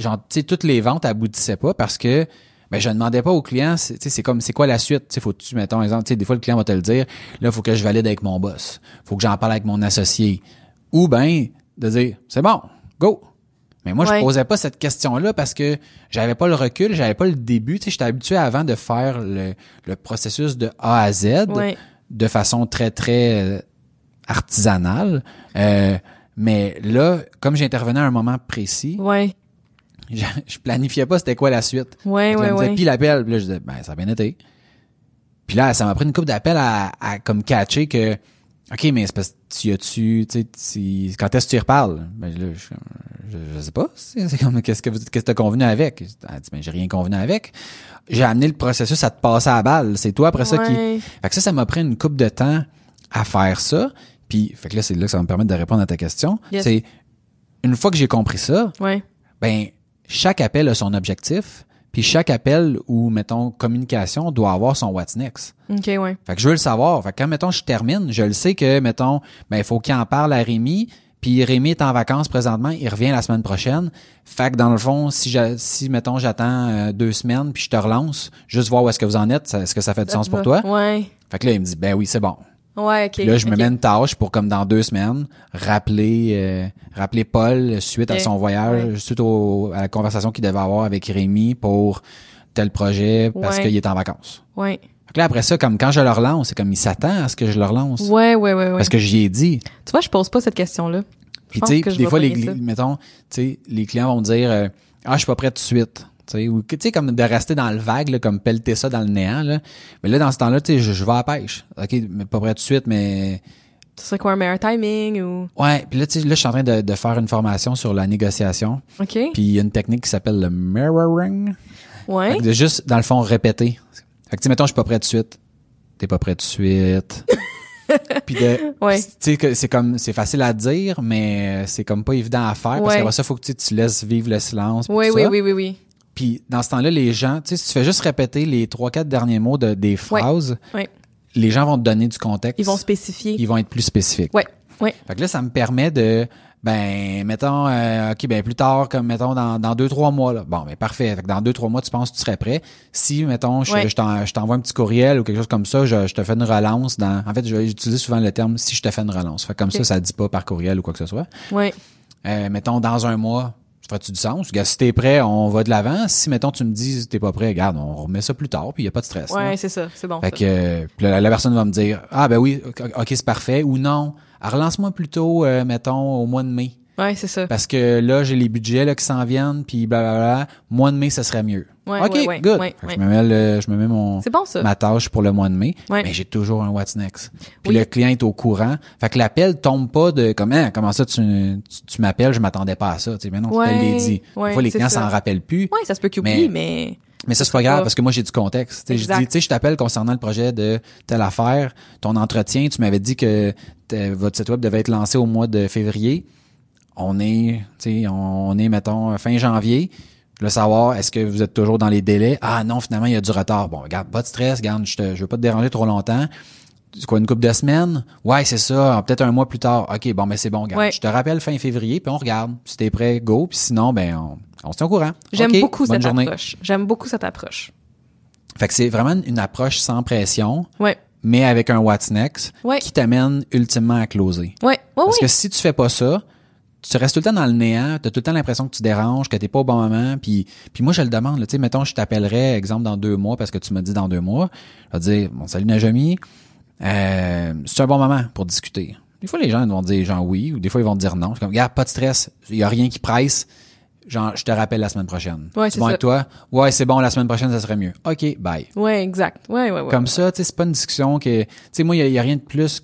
genre, tu sais, toutes les ventes aboutissaient pas parce que, ben, je demandais pas au client, c'est- tu sais, c'est comme, c'est quoi la suite? Tu sais, faut tu, mettons, exemple, tu sais, des fois, le client va te le dire, là, faut que je valide avec mon boss. Faut que j'en parle avec mon associé. Ou ben, de dire, c'est bon, go. Mais moi, Ouais. je posais pas cette question-là parce que j'avais pas le recul, j'avais pas le début. Tu sais, j'étais habitué avant de faire le, le processus de A à Z Ouais. De façon très, très euh, artisanale. Euh, mais là, comme j'intervenais à un moment précis, Ouais. je, je planifiais pas c'était quoi la suite. Ouais, ouais, me disait, ouais. Puis l'appel, puis là, je disais, ben, ça a bien été. Puis là, ça m'a pris une coupe d'appel à, à comme catcher que, OK, mais c'est parce que tu as-tu, tu sais, quand est-ce que tu y reparles? Ben là, je, je, je sais pas. C'est comme, qu'est-ce que vous- qu'est-ce que t'as convenu avec? Elle dit, ben, j'ai rien convenu avec. J'ai amené le processus à te passer à la balle. C'est toi après ça qui, fait que ça, ça m'a pris une coupe de temps à faire ça. Puis, fait que là, c'est là que ça va me permettre de répondre à ta question. Yes. C'est, une fois que j'ai compris ça, Ouais. ben, chaque appel a son objectif. Puis chaque appel ou, mettons, communication doit avoir son what's next. OK, ouais. Fait que je veux le savoir. Fait que quand, mettons, je termine, je le sais que, mettons, ben, il faut qu'il en parle à Rémi. Puis Rémi est en vacances présentement, il revient la semaine prochaine. Fait que dans le fond, si, j'a- si mettons, j'attends euh, deux semaines, puis je te relance, juste voir où est-ce que vous en êtes, est-ce que ça fait du sens pour toi? Ouais. Fait que là, il me dit, ben oui, c'est bon. Ouais, OK. Puis là, je me mets une tâche pour, comme dans deux semaines, rappeler, euh, rappeler Paul suite à son voyage, Ouais. suite au, à la conversation qu'il devait avoir avec Rémi pour tel projet parce Ouais. qu'il est en vacances. Ouais. Que là, après ça, comme quand je le relance, c'est comme il s'attend à ce que je le relance. Ouais, ouais, ouais, ouais. Parce que j'y ai dit. Tu vois, je pose pas cette question-là. Puis tu sais, des fois, les, mettons, tu sais, les clients vont me dire, euh, ah, je suis pas prêt tout de suite. Tu sais, ou tu sais comme de rester dans le vague là, comme pelleter ça dans le néant là. Mais là dans ce temps-là, tu sais, je, je vais à la pêche. OK, mais pas près tout de suite mais Ce serait quoi un meilleur timing ou? ouais, puis là tu sais là je suis en train de, de faire une formation sur la négociation. OK. Puis il y a une technique qui s'appelle le mirroring. ouais. Fait que de juste dans le fond répéter. Fait que tu sais mettons je suis pas prêt de suite. T'es pas prêt de suite. puis de Ouais. tu sais c'est comme c'est facile à dire mais c'est comme pas évident à faire parce Ouais. qu'après ça faut que tu, laisses vivre le silence. Oui, oui, oui, oui, oui. Puis dans ce temps-là, les gens, tu sais, si tu fais juste répéter les trois, quatre derniers mots de, des phrases, les gens vont te donner du contexte. Ils vont spécifier. Ils vont être plus spécifiques. Ouais. Ouais. Fait que là, ça me permet de, ben, mettons, euh, ok, ben plus tard, comme mettons dans, dans deux trois mois là. Bon, ben parfait. Fait que dans deux trois mois, tu penses que tu serais prêt. Si, mettons, je, je t'en- je t'envoie un petit courriel ou quelque chose comme ça, je, je te fais une relance. Dans, en fait, j'utilise souvent le terme si je te fais une relance. Fait que comme Ok. ça, ça dit pas par courriel ou quoi que ce soit. Ouais. Euh, mettons, dans un mois, ça ferait-tu du sens? Si t'es prêt, on va de l'avant. Si, mettons, tu me dis t'es pas prêt, regarde, on remet ça plus tard, puis il y a pas de stress. Ouais, c'est ça. C'est bon. Fait ça. que euh, puis la, la personne va me dire Ah ben oui, ok, ok, c'est parfait ou non. Ah, Relance-moi plutôt, euh, mettons, au mois de mai. Ouais, c'est ça. Parce que là, j'ai les budgets là, qui s'en viennent, puis blablabla. Mois de mai, ça serait mieux. Ouais, OK, ouais, ouais, good. Je me mets, le- je me mets mon, C'est bon, ça. ma tâche pour le mois de mai, Ouais. mais j'ai toujours un what's next. Puis Oui. le client est au courant. Fait que l'appel tombe pas de comme Hein, comment ça tu, tu, tu m'appelles, je m'attendais pas à ça. Tu sais, mais non, je te l'ai dit. ouais, Des fois, les clients ça. s'en rappellent plus. Ouais, ça se peut qu'ils oublient, mais. Mais ça, c'est pas grave parce que moi, j'ai du contexte. Je dis, tu sais, je t'appelle concernant le projet de telle affaire, ton entretien, tu m'avais dit que votre site web devait être lancé au mois de février. On est, tu sais, on est, mettons, fin janvier. Je veux savoir, est-ce que vous êtes toujours dans les délais? Ah non, finalement, il y a du retard. Bon, regarde, pas de stress, regarde, je, te, je veux pas te déranger trop longtemps. C'est quoi, une couple de semaines? Ouais, c'est ça, peut-être un mois plus tard. OK, bon, mais c'est bon, regarde. Ouais. Je te rappelle fin février, puis on regarde. Si t'es prêt, go. Puis sinon, ben, on, on se tient au courant. J'aime beaucoup cette journée. approche. J'aime beaucoup cette approche. Fait que c'est vraiment une approche sans pression, Ouais. mais avec un what's next Ouais. qui t'amène ultimement à closer. Ouais. Ouais, Parce oui. que si tu fais pas ça, tu restes tout le temps dans le néant, tu as tout le temps l'impression que tu déranges, que t'es pas au bon moment, puis puis moi je le demande, là, tu sais mettons je t'appellerais exemple dans deux mois parce que tu m'as dit dans deux mois, je vais te dire bon salut Najami, euh, c'est un bon moment pour discuter. Des fois les gens ils vont dire genre oui ou des fois ils vont dire non. Je suis comme regarde pas de stress, il y a rien qui presse. Genre je te rappelle la semaine prochaine. Ouais, c'est bon ça. avec toi? Ouais, c'est bon la semaine prochaine ça serait mieux. OK, bye. Ouais, exact. Ouais, ouais, ouais. Comme ça, tu sais, c'est pas une discussion que, tu sais, moi, il y, a- y a rien de plus,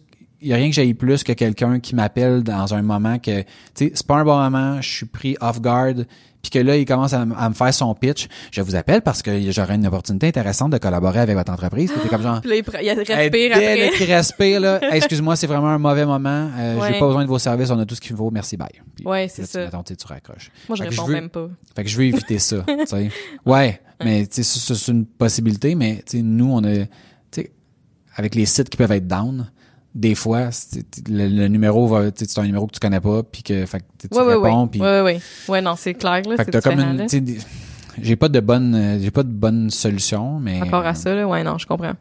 y a rien que j'aille plus que quelqu'un qui m'appelle dans un moment que, tu sais, c'est pas un bon moment, je suis pris off guard, puis que là, il commence à, me faire son pitch. Je vous appelle parce que j'aurais une opportunité intéressante de collaborer avec votre entreprise. T'es comme genre, Puis là, il, il Hey, respire après. qui respire, là, Hey, excuse-moi, c'est vraiment un mauvais moment, euh, Ouais. j'ai pas besoin de vos services, on a tout ce qu'il faut, merci, bye. Puis Ouais, c'est ça. mettons, tu raccroches. Moi, je Fait réponds veux- même pas. fait que je veux éviter ça, tu sais. Ouais, mais tu sais, c'est c'est une possibilité, mais tu sais, nous, on a, tu sais, avec les sites qui peuvent être down, des fois, le, le numéro va, tu sais, c'est un numéro que tu connais pas, puis que, fait que tu Ouais, réponds, ouais. puis, Ouais, ouais, ouais. Ouais, non, c'est clair, là. fait que c'est t'as comme une, j'ai pas de bonne, euh, j'ai pas de bonne solution, mais. Rapport euh, à ça, là. Ouais, non, je comprends.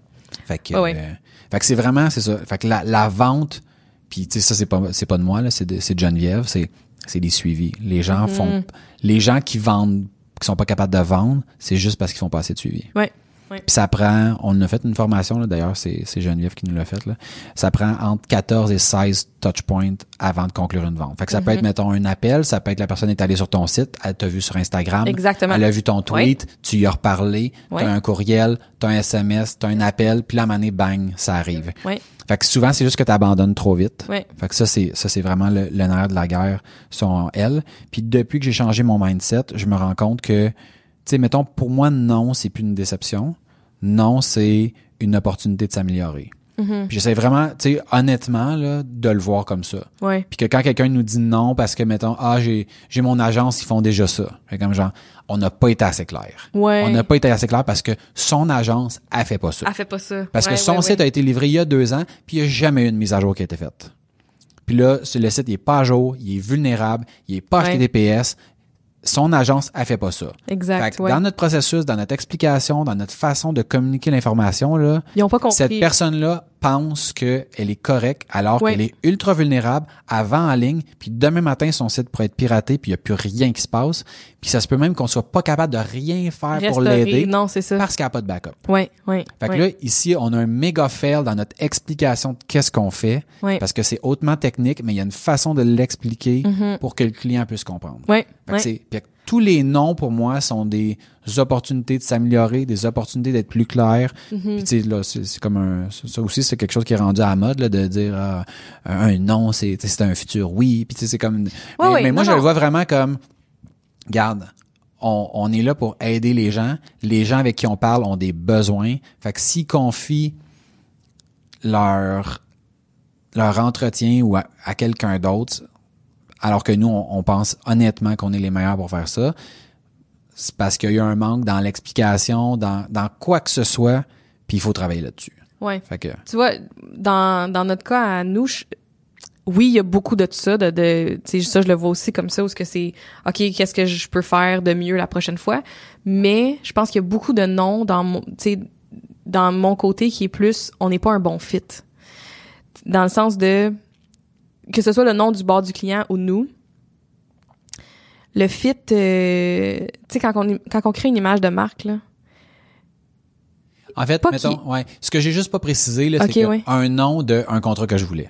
fait que, Ouais, euh, fait que c'est vraiment, c'est ça. Fait que la, la vente, puis tu sais, ça c'est pas, c'est pas de moi là, c'est de, c'est de Geneviève, c'est, c'est des suivis. Les gens Mhm. font, les gens qui vendent, qui sont pas capables de vendre, c'est juste parce qu'ils font pas assez de suivi. Ouais. Puis ça prend, on a fait une formation là, d'ailleurs, c'est, Geneviève qui nous l'a fait là. Ça prend entre 14 et 16 touch points avant de conclure une vente. Fait que ça Mhm. peut être mettons un appel, ça peut être la personne est allée sur ton site, elle t'a vu sur Instagram, Exactement. elle a vu ton tweet, tu y as reparlé, Ouais. t'as un courriel, t'as un SMS, t'as un appel, puis la manée bang, ça arrive. Ouais. Fait que souvent c'est juste que tu abandonnes trop vite. Ouais. Fait que ça c'est ça c'est vraiment le, le nerf de la guerre sont elles. Puis depuis que j'ai changé mon mindset, je me rends compte que tu sais mettons pour moi non, c'est plus une déception. Non, c'est une opportunité de s'améliorer. Mhm. J'essaie vraiment, tu sais honnêtement là de le voir comme ça. Ouais. Puis que quand quelqu'un nous dit non parce que mettons ah j'ai j'ai mon agence, ils font déjà ça. Fait comme genre on n'a pas été assez clair. Ouais. On n'a pas été assez clair parce que son agence a fait pas ça. Elle fait pas ça. Parce Ouais, que son site a été livré il y a deux ans, puis il n'y a jamais eu une mise à jour qui a été faite. Puis là, le site, il est pas à jour, il est vulnérable, il est pas. HTTPS. Son agence a fait pas ça. Exact. Fait que ouais. Dans notre processus, dans notre explication, dans notre façon de communiquer l'information, là, Ils ont pas compris. cette personne-là pense qu'elle est correcte alors qu'elle est ultra vulnérable avant en ligne, puis demain matin, son site pourrait être piraté, puis il n'y a plus rien qui se passe. Puis ça se peut même qu'on soit pas capable de rien faire pour l'aider Non, c'est ça. parce qu'elle n'a pas de backup. Ouais, ouais. Fait que là, ici, on a un méga fail dans notre explication de qu'est-ce qu'on fait, parce que c'est hautement technique, mais il y a une façon de l'expliquer Mhm. pour que le client puisse comprendre. Fait que puis tous les noms pour moi sont des opportunités de s'améliorer, des opportunités d'être plus clair. Mhm. Puis tu sais là, c'est c'est comme un ça aussi c'est quelque chose qui est rendu à la mode là, de dire ah, un nom c'est c'est un futur oui. Puis tu sais c'est comme mais, moi non, je le non. vois vraiment comme garde on, on est là pour aider les gens. Les gens avec qui on parle ont des besoins. Fait que s'ils confient leur leur entretien ou à, à quelqu'un d'autre, alors que nous, on, on pense honnêtement qu'on est les meilleurs pour faire ça, c'est parce qu'il y a un manque dans l'explication, dans, dans quoi que ce soit, puis il faut travailler là-dessus. Ouais. Fait que, Tu vois, dans, dans notre cas à nous, je- oui, il y a beaucoup de tout ça, de, de ça, je le vois aussi comme ça, où ce que c'est, OK, qu'est-ce que je peux faire de mieux la prochaine fois? Mais je pense qu'il y a beaucoup de noms dans mon, tu sais, dans mon côté qui est plus, on n'est pas un bon fit. Dans le sens de, que ce soit le nom du bord du client ou nous, le fit, euh, tu sais, quand on, quand on crée une image de marque, là, en fait, Pas mettons, qui- ouais, ce que j'ai juste pas précisé, là, c'est ouais. un nom d'un contrat que je voulais.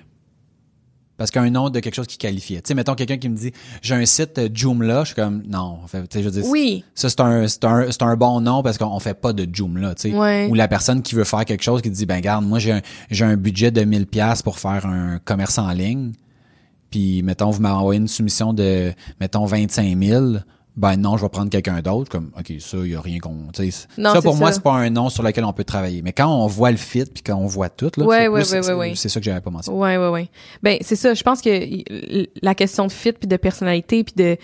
Parce qu'un nom de quelque chose qui qualifiait. Tu sais, mettons quelqu'un qui me dit, j'ai un site euh, Joomla, je suis comme, non, fait, je dire, oui, Ça, c'est un, c'est un, c'est un bon nom parce qu'on fait pas de Joomla, tu sais. Ouais. Ou la personne qui veut faire quelque chose qui dit, ben, garde, moi, j'ai un, j'ai un budget de 1000 pièces pour faire un commerce en ligne. Puis, mettons, vous m'envoyez une soumission de, mettons, 25 000. Ben, non, je vais prendre quelqu'un d'autre. Comme, OK, ça, il y a rien qu'on. Non, Ça, pour c'est moi, ça. c'est pas un nom sur lequel on peut travailler. Mais quand on voit le fit puis quand on voit tout, là, Ouais, c'est ouais, c'est- ouais, ça que j'avais pas mentionné. Ouais, ouais, ouais. Ben, c'est ça. Je pense que la question de fit puis de personnalité puis de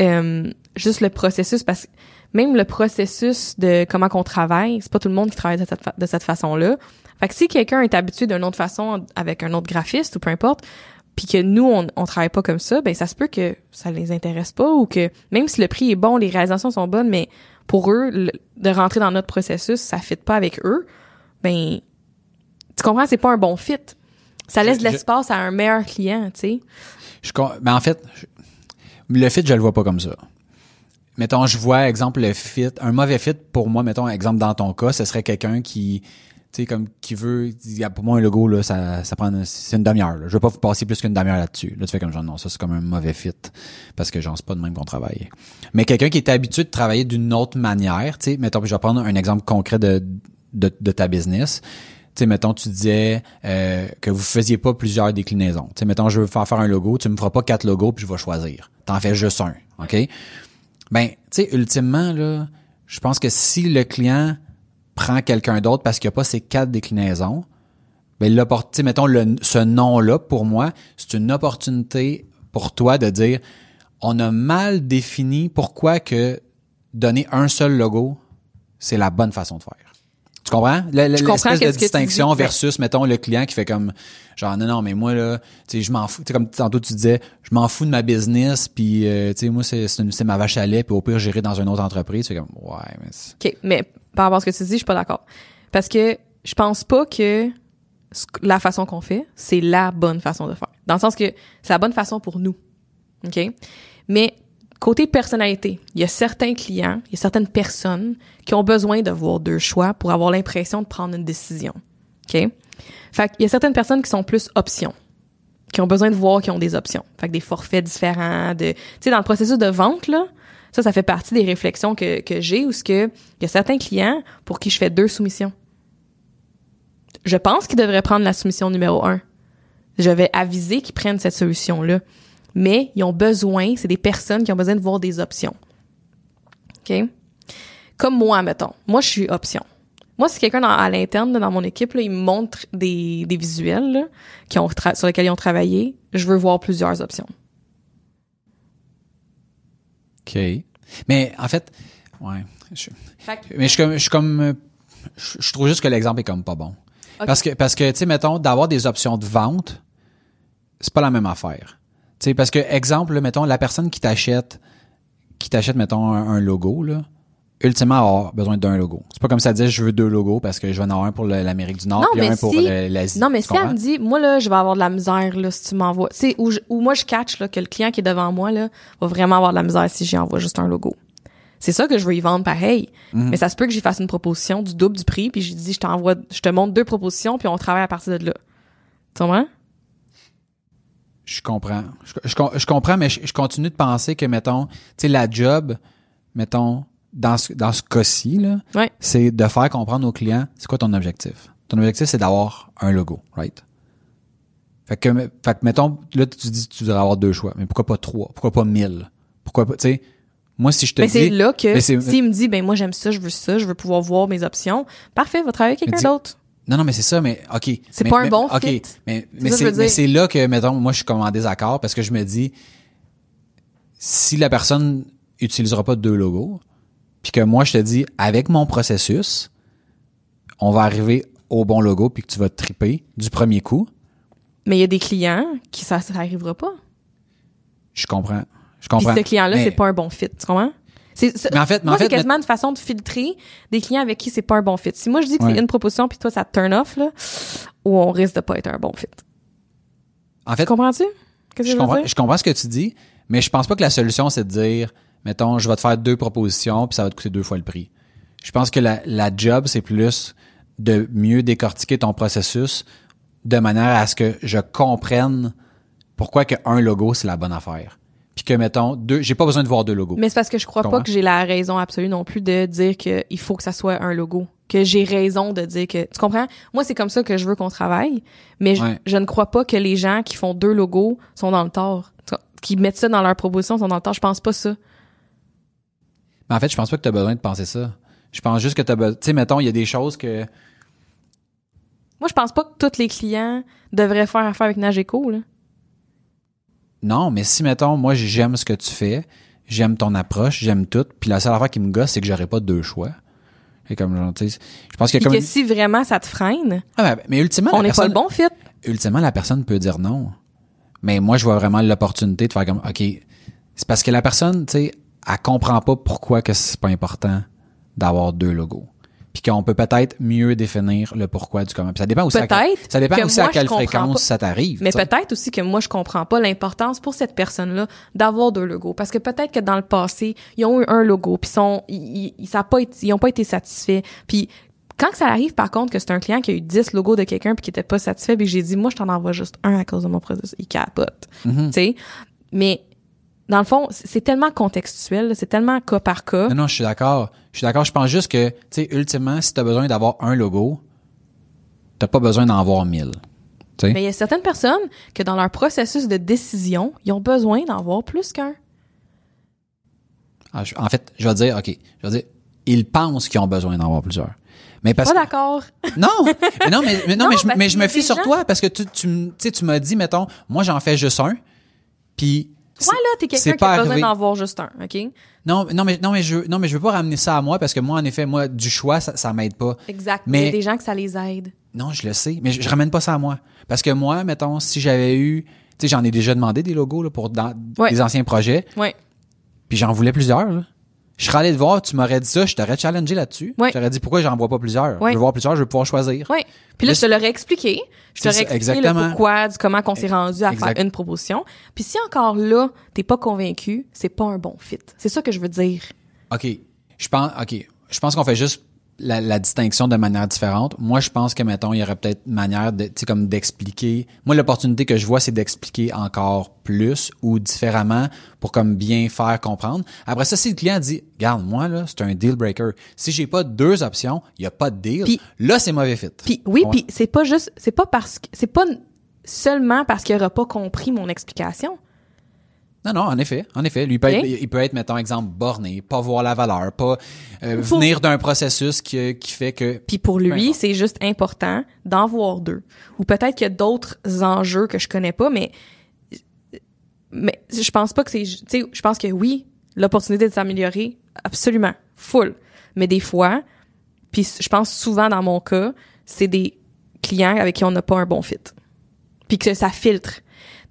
euh, juste le processus parce que même le processus de comment qu'on travaille, c'est pas tout le monde qui travaille de cette, fa- cette façon-là. Fait que si quelqu'un est habitué d'une autre façon avec un autre graphiste ou peu importe, puis que nous on, on travaille pas comme ça, ben ça se peut que ça les intéresse pas ou que même si le prix est bon, les réalisations sont bonnes, mais pour eux le- de rentrer dans notre processus, ça fit pas avec eux, ben tu comprends, c'est pas un bon fit. Ça laisse Je- de je- l'espace à un meilleur client, tu sais. Je, con- ben en fait, je- le fit, je le vois pas comme ça. Mettons, je vois, exemple, le fit, un mauvais fit pour moi, mettons, exemple, dans ton cas, ce serait quelqu'un qui, tu sais, comme, qui veut, y a pour moi, un logo, là, ça, ça prend, c'est une demi-heure, là. Je veux pas vous passer plus qu'une demi-heure là-dessus. Là, tu fais comme genre, non, ça, c'est comme un mauvais fit. Parce que, genre, c'est pas de même qu'on travaille. Mais quelqu'un qui est habitué de travailler d'une autre manière, tu sais, mettons, je vais prendre un exemple concret de, de, de ta business. Tu sais, mettons, tu disais euh, que vous faisiez pas plusieurs déclinaisons. Tu sais, mettons, je veux faire faire un logo, tu me feras pas quatre logos puis je vais choisir. T'en fais juste un, OK? Ben, tu sais, ultimement, là, je pense que si le client prend quelqu'un d'autre parce qu'il n'y a pas ces quatre déclinaisons, ben, l'oppor- tu sais, mettons, le, ce nom-là, pour moi, c'est une opportunité pour toi de dire, on a mal défini pourquoi que donner un seul logo, c'est la bonne façon de faire. Tu comprends? L'espèce de distinction versus, mettons, le client qui fait comme, genre, non, non, mais moi, là, tu sais, je m'en fous. Tu sais, comme tantôt tu disais, je m'en fous de ma business, puis, euh, tu sais, moi, c'est ma vache à lait, puis au pire, j'irai dans une autre entreprise. C'est comme, ouais, mais c'est- OK, mais par rapport à ce que tu dis, je suis pas d'accord. Parce que je pense pas que la façon qu'on fait, c'est la bonne façon de faire. Dans le sens que c'est la bonne façon pour nous. OK? Mais côté personnalité, il y a certains clients, il y a certaines personnes qui ont besoin de voir deux choix pour avoir l'impression de prendre une décision. OK? Fait qu'il y a certaines personnes qui sont plus options qui ont besoin de voir qu'ils ont des options. Fait que des forfaits différents, de, tu sais, dans le processus de vente, là, ça, ça fait partie des réflexions que, que j'ai où ce que, il y a certains clients pour qui je fais deux soumissions. Je pense qu'ils devraient prendre la soumission numéro un. Je vais aviser qu'ils prennent cette solution-là. Mais ils ont besoin, c'est des personnes qui ont besoin de voir des options. OK? Comme moi, mettons. Moi, je suis option. Moi, si quelqu'un à l'interne, dans mon équipe, là, il me montre des, des visuels là, qui ont sur lesquels ils ont travaillé, je veux voir plusieurs options. OK. Mais, en fait, ouais. je- Fait que- mais je suis comme, je suis comme, je, je trouve juste que l'exemple est comme pas bon. Parce que, parce que, tu sais, mettons, d'avoir des options de vente, c'est pas la même affaire. Tu sais, parce que, exemple, mettons, la personne qui t'achète, qui t'achète, mettons, un, un logo, là, ultimement, avoir besoin d'un logo. C'est pas comme ça dire, je veux deux logos parce que je vais en avoir un pour l'Amérique du Nord mais un pour si- l'Asie. Non, mais si elle me dit, moi, là, je vais avoir de la misère, là, si tu m'envoies. Tu sais, où moi, je catch, là, que le client qui est devant moi, là, va vraiment avoir de la misère si j'y envoie juste un logo. C'est ça que je veux y vendre pareil. Mhm. Mais ça se peut que j'y fasse une proposition du double du prix, puis je dis, je t'envoie, je te montre deux propositions, puis on travaille à partir de là. Tu comprends? Je comprends. Je, je com- je comprends, mais je, je continue de penser que, mettons, tu sais, la job, mettons, dans ce, dans ce cas-ci, là, Ouais. c'est de faire comprendre aux clients, c'est quoi ton objectif? Ton objectif, c'est d'avoir un logo, right? Fait que, fait que, mettons, là, tu dis, tu devrais avoir deux choix. Mais pourquoi pas trois? Pourquoi pas mille? Pourquoi pas, tu sais, moi, si je te Mais c'est dis, là que c'est- s'il me dit ben moi j'aime ça, je veux ça, je veux pouvoir voir mes options, parfait, va travailler avec quelqu'un d'autre. non, non, mais c'est ça, mais, OK. C'est pas un bon OK, fit. mais, C'est mais c'est, mais c'est là que, mettons, moi, je suis comme en désaccord parce que je me dis, si la personne utilisera pas deux logos, puis que moi, je te dis, avec mon processus, on va arriver au bon logo puis que tu vas te triper du premier coup, Mais il y a des clients qui ça ça arrivera pas. je comprends. Je Puis comprends. ce client-là, Mais- c'est pas un bon fit, tu comprends? C'est, Mais en fait- mais moi, en fait, c'est quasiment une façon de filtrer des clients avec qui c'est pas un bon fit. Si moi, je dis que Ouais. c'est une proposition puis toi, ça te turn off, là, ou on risque de pas être un bon fit. En fait, Comprends-tu? Je comprends, je comprends ce que tu dis, mais je pense pas que la solution, c'est de dire, mettons, je vais te faire deux propositions puis ça va te coûter deux fois le prix. Je pense que la, la job, c'est plus de mieux décortiquer ton processus de manière à ce que je comprenne pourquoi que un logo, c'est la bonne affaire. Puis que, mettons, deux, j'ai pas besoin de voir deux logos. Mais c'est parce que je crois pas que j'ai la raison absolue non plus de dire que il faut que ça soit un logo. Que j'ai raison de dire que, tu comprends? Moi, c'est comme ça que je veux qu'on travaille. Mais je, Ouais. je ne crois pas que les gens qui font deux logos sont dans le tort. Qui mettent ça dans leur proposition sont dans le tort. Je pense pas ça. Mais en fait, je pense pas que tu as besoin de penser ça. Je pense juste que tu as besoin, tu sais, mettons, il y a des choses que, Moi, je pense pas que tous les clients devraient faire affaire avec Nageco, là. Non, mais si, mettons, moi, j'aime ce que tu fais, j'aime ton approche, j'aime tout, puis la seule affaire qui me gosse, c'est que j'aurais pas deux choix. Et comme, genre, tu sais, je pense a comme... que si vraiment ça te freine, Ah, mais, mais ultimement, on n'est pas le bon fit. ultimement, la personne peut dire non. Mais moi, je vois vraiment l'opportunité de faire comme, OK, c'est parce que la personne, tu sais, elle comprend pas pourquoi que c'est pas important d'avoir deux logos. Puis qu'on peut peut-être mieux définir le pourquoi du comment. Puis ça dépend aussi à ça dépend que aussi moi, à quelle fréquence pas. ça t'arrive. Mais peut-être aussi que moi, je comprends pas l'importance pour cette personne-là d'avoir deux logos. Parce que peut-être que dans le passé, ils ont eu un logo, puis sont, ils, ils, ça pas été, ils ont pas été satisfaits. Puis quand que ça arrive, par contre, que c'est un client qui a eu 10 logos de quelqu'un puis qui était pas satisfait, puis j'ai dit, moi, je t'en envoie juste un à cause de mon processus. Il capote. Mhm. Tu sais? Mais, dans le fond, c'est tellement contextuel, c'est tellement cas par cas. Non, non, je suis d'accord. Je suis d'accord. Je pense juste que, tu sais, ultimement, si tu as besoin d'avoir un logo, t'as pas besoin d'en avoir mille. Mais il y a certaines personnes que dans leur processus de décision, ils ont besoin d'en avoir plus qu'un. Ah, en fait, je vais dire, OK, je vais dire, ils pensent qu'ils ont besoin d'en avoir plusieurs. Mais parce Pas d'accord. non, mais non, mais, mais non, Non, mais je, mais me fie sur toi parce que tu, tu, tu m'as dit, mettons, moi j'en fais juste un, puis Toi, là, t'es quelqu'un qui pas a besoin d'en avoir juste un, OK? non, non, mais non, mais je, non, mais je veux pas ramener ça à moi parce que moi, en effet, moi, du choix, ça, ça m'aide pas. Exact. Mais- Il y a des gens que ça les aide. Non, je le sais, mais je, je ramène pas ça à moi. Parce que moi, mettons, si j'avais eu, tu sais, j'en ai déjà demandé des logos là, pour dans, Ouais. des anciens projets, Ouais. puis j'en voulais plusieurs. Là. Je serais allé te voir, tu m'aurais dit ça, je t'aurais challengé là-dessus. Ouais. Je t'aurais dit pourquoi j'en vois pas plusieurs? Je veux voir plusieurs, je veux pouvoir choisir. Ouais. Puis là, je te l'aurais expliqué. Je t'aurais expliqué le pourquoi, du comment qu'on s'est rendu à Exact. faire une proposition. Puis si encore là, t'es pas convaincu, c'est pas un bon fit. C'est ça que je veux dire. OK. Je pense, OK. Je pense qu'on fait juste la, la distinction de manière différente. Moi, je pense que, mettons, il y aurait peut-être une manière de, tu sais, comme d'expliquer. Moi, l'opportunité que je vois, c'est d'expliquer encore plus ou différemment pour comme bien faire comprendre. Après ça, si le client dit, regarde, moi, là, c'est un deal breaker. Si j'ai pas deux options, il y a pas de deal. Puis- là, c'est mauvais fit. Puis oui, puis c'est pas juste, c'est pas parce que, c'est pas seulement parce qu'il aura pas compris mon explication. Non, non, en effet, en effet. Lui, il peut, être, il peut être, mettons, exemple, borné, pas voir la valeur, pas euh, venir d'un processus qui, qui fait que... Puis pour lui, c'est juste important d'en voir deux. Ou peut-être qu'il y a d'autres enjeux que je connais pas, mais mais je pense pas que c'est, tu sais, je pense que oui, l'opportunité de s'améliorer, absolument, full. Mais des fois, puis je pense souvent dans mon cas, c'est des clients avec qui on n'a pas un bon fit. Puis que ça filtre.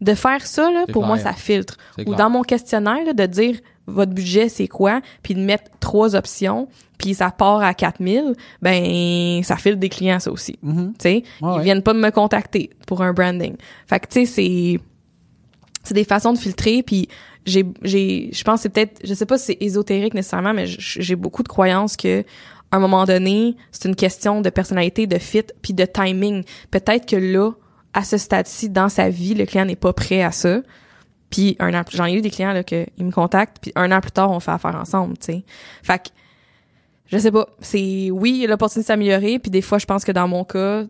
De faire ça, là, pour moi, ça filtre. Ou clair. dans mon questionnaire, là, de dire votre budget, c'est quoi, puis de mettre trois options, puis ça part à 4000, ben ça filtre des clients, ça aussi. Mhm. Tu sais, Ouais, ils ouais. viennent pas de me contacter pour un branding. Fait que tu sais c'est c'est des façons de filtrer puis j'ai j'ai je pense c'est peut-être je sais pas si c'est ésotérique nécessairement mais j'ai beaucoup de croyances que à un moment donné, c'est une question de personnalité, de fit puis de timing. Peut-être que là à ce stade-ci dans sa vie, le client n'est pas prêt à ça. Puis un an, j'en ai eu des clients là que ils me contactent, puis un an plus tard on fait affaire ensemble, tu sais. Fait que je sais pas, c'est oui, il y a l'opportunité de s'améliorer, puis des fois je pense que dans mon cas,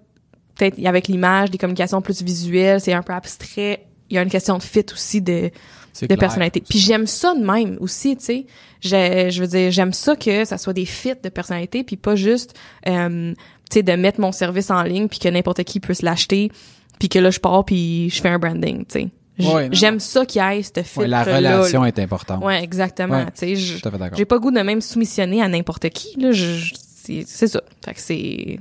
peut-être avec l'image, des communications plus visuelles, c'est un peu abstrait. Il y a une question de fit aussi de de clair. personnalité. Puis j'aime ça de même aussi, tu sais. Je, je veux dire, j'aime ça que ça soit des fits de personnalité, puis pas juste, euh, tu sais, de mettre mon service en ligne, puis que n'importe qui peut se l'acheter, puis que là je pars, puis je fais un branding, tu sais. Ouais, j'aime ça qu'il y ait ce fit Ouais, la relation est importante. Ouais, exactement. Ouais, tu sais, j'ai pas le goût de même soumissionner à n'importe qui. Là, c'est ça. Fait que c'est.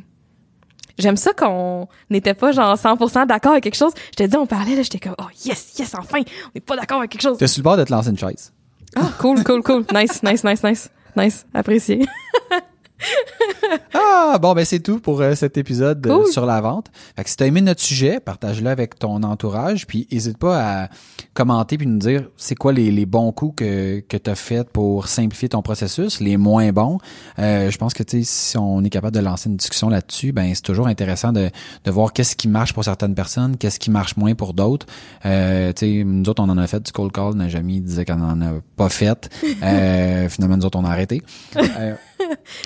J'aime ça qu'on n'était pas genre 100% d'accord avec quelque chose. Je te dis, on parlait là, j'étais comme oh yes, yes, enfin, on n'est pas d'accord avec quelque chose. T'es sur le bord de te lancer une chaise. Ah, cool, cool, cool. Nice, nice, nice, nice, nice. Apprécié. Ah, bon, ben c'est tout pour euh, cet épisode euh, Cool. sur la vente. Fait que si t'as aimé notre sujet, partage-le avec ton entourage, puis n'hésite pas à commenter puis nous dire c'est quoi les, les bons coups que, que t'as fait pour simplifier ton processus, les moins bons. Euh, je pense que si on est capable de lancer une discussion là-dessus, ben c'est toujours intéressant de, de voir qu'est-ce qui marche pour certaines personnes, qu'est-ce qui marche moins pour d'autres. Euh, nous autres, on en a fait du cold call, Najami disait qu'on en a pas fait. Euh, finalement, nous autres, on a arrêté.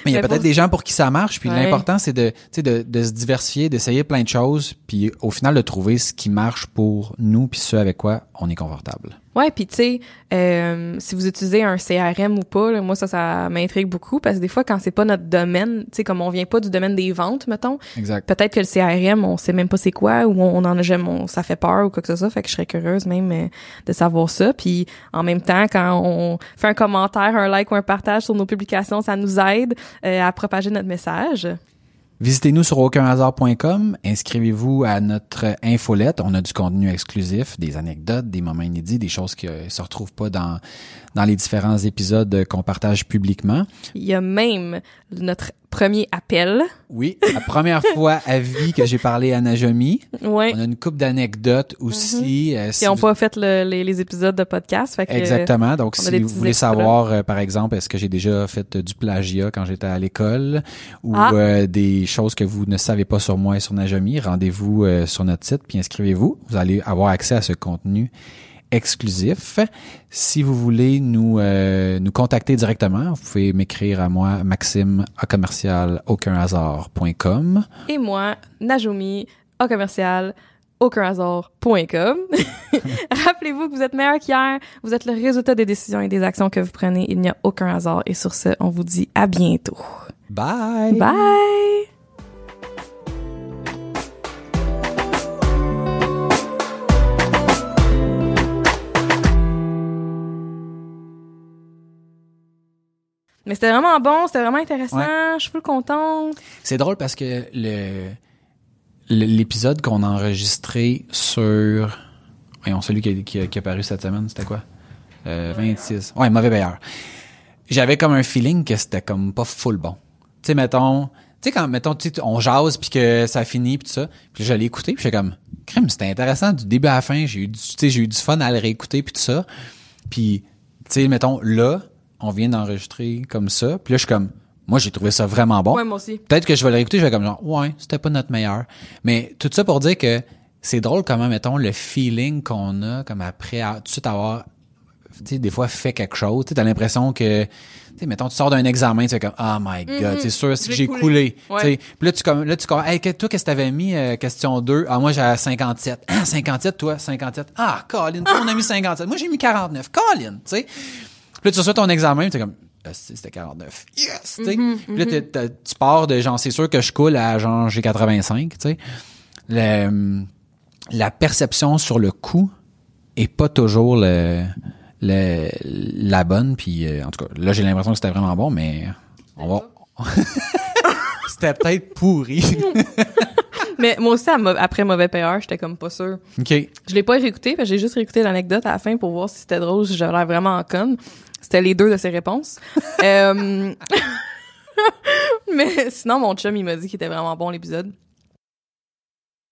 Mais il y a peut-être des gens pour qui ça marche, puis Ouais. l'important c'est de, tu sais, de, de se diversifier, d'essayer plein de choses, puis au final de trouver ce qui marche pour nous, puis ce avec quoi on est confortable. Ouais, puis tu sais, euh, si vous utilisez un CRM ou pas, là, moi ça, ça m'intrigue beaucoup parce que des fois quand c'est pas notre domaine, tu sais, comme on vient pas du domaine des ventes, mettons, Exact. peut-être que le CRM, on sait même pas c'est quoi ou on en a jamais, on- ça fait peur ou quoi que ce soit. Fait que je serais curieuse même euh, de savoir ça. Puis en même temps, quand on fait un commentaire, un like ou un partage sur nos publications, ça nous aide euh, à propager notre message. Visitez-nous sur aucunhasard.com, inscrivez-vous à notre infolette. On a du contenu exclusif, des anecdotes, des moments inédits, des choses qui ne se retrouvent pas dans, dans les différents épisodes qu'on partage publiquement. Il y a même notre premier appel. Oui, la première fois à vie que j'ai parlé à Najami. Ouais. On a une coupe d'anecdotes aussi. euh, si Qui n'ont vous- pas fait le- les, les épisodes de podcast. Fait que, Exactement. Donc, si vous voulez savoir, euh, par exemple, est-ce que j'ai déjà fait euh, du plagiat quand j'étais à l'école ou Ah. euh, des choses que vous ne savez pas sur moi et sur Najami, rendez-vous sur notre site puis inscrivez-vous. Vous allez avoir accès à ce contenu exclusif. Si vous voulez nous euh, nous contacter directement, vous pouvez m'écrire à moi maxime à commercial aucunhasard.com. Et moi, Najumi, au commercial, aucunhasard.com. Rappelez-vous que vous êtes meilleur qu'hier. Vous êtes le résultat des décisions et des actions que vous prenez. Il n'y a aucun hasard. Et sur ce, on vous dit à bientôt. Bye. Bye! Mais c'était vraiment bon, c'était vraiment intéressant. Ouais. Je suis full contente. C'est drôle parce que le l'épisode qu'on a enregistré sur voyons, celui qui a, qui a, qui a paru cette semaine, c'était quoi? Euh, 26. Ouais, mauvais payeur. J'avais comme un feeling que c'était comme pas full bon. Tu sais mettons, tu sais quand mettons tu sais, on jase puis que ça finit puis tout ça, puis je l'ai écouté puis j'étais comme crème, c'était intéressant du début à la fin, j'ai eu du tu sais j'ai eu du fun à le réécouter puis tout ça. Puis tu sais mettons là, on vient d'enregistrer comme ça, puis là je suis comme moi j'ai trouvé ça vraiment bon. Ouais, moi aussi. Peut-être que je vais le réécouter, je vais comme genre, ouais, c'était pas notre meilleur. Mais tout ça pour dire que c'est drôle comment, mettons, le feeling qu'on a, comme après tout de suite avoir, tu sais, des fois fait quelque chose, tu sais, t'as l'impression que, tu sais, mettons, tu sors d'un examen, tu fais comme, oh my god, c'est sûr, J'ai j'ai coulé. Ouais. Puis là, tu, comme, là, tu comme, hey, que- toi, qu'est-ce que t'avais mis, euh, question 2? Ah, moi, j'ai 57. Ah, 57, toi, 57. Ah, Colin, toi, on a mis 57. Moi, j'ai mis 49. Colin, tu sais. Puis là, tu reçois ton examen, tu es comme, Ah, c'était 49. Yes! tu sais. Puis là, t'es- t'as- tu pars de genre, c'est sûr que je coule à genre, j'ai 85, tu sais. Le- la perception sur le coût est pas toujours le, le- la bonne. Puis, euh, en tout cas, là, j'ai l'impression que c'était vraiment bon, mais on va. c'était peut-être pourri. Mais moi aussi, après Mauvais Payeur, j'étais comme pas sûre. OK. Je l'ai pas réécouté, parce que j'ai juste réécouté l'anecdote à la fin pour voir si c'était drôle, si j'avais l'air vraiment en conne. C'était les deux de ses réponses. Euh, Mais sinon, mon chum, il m'a dit qu'il était vraiment bon l'épisode.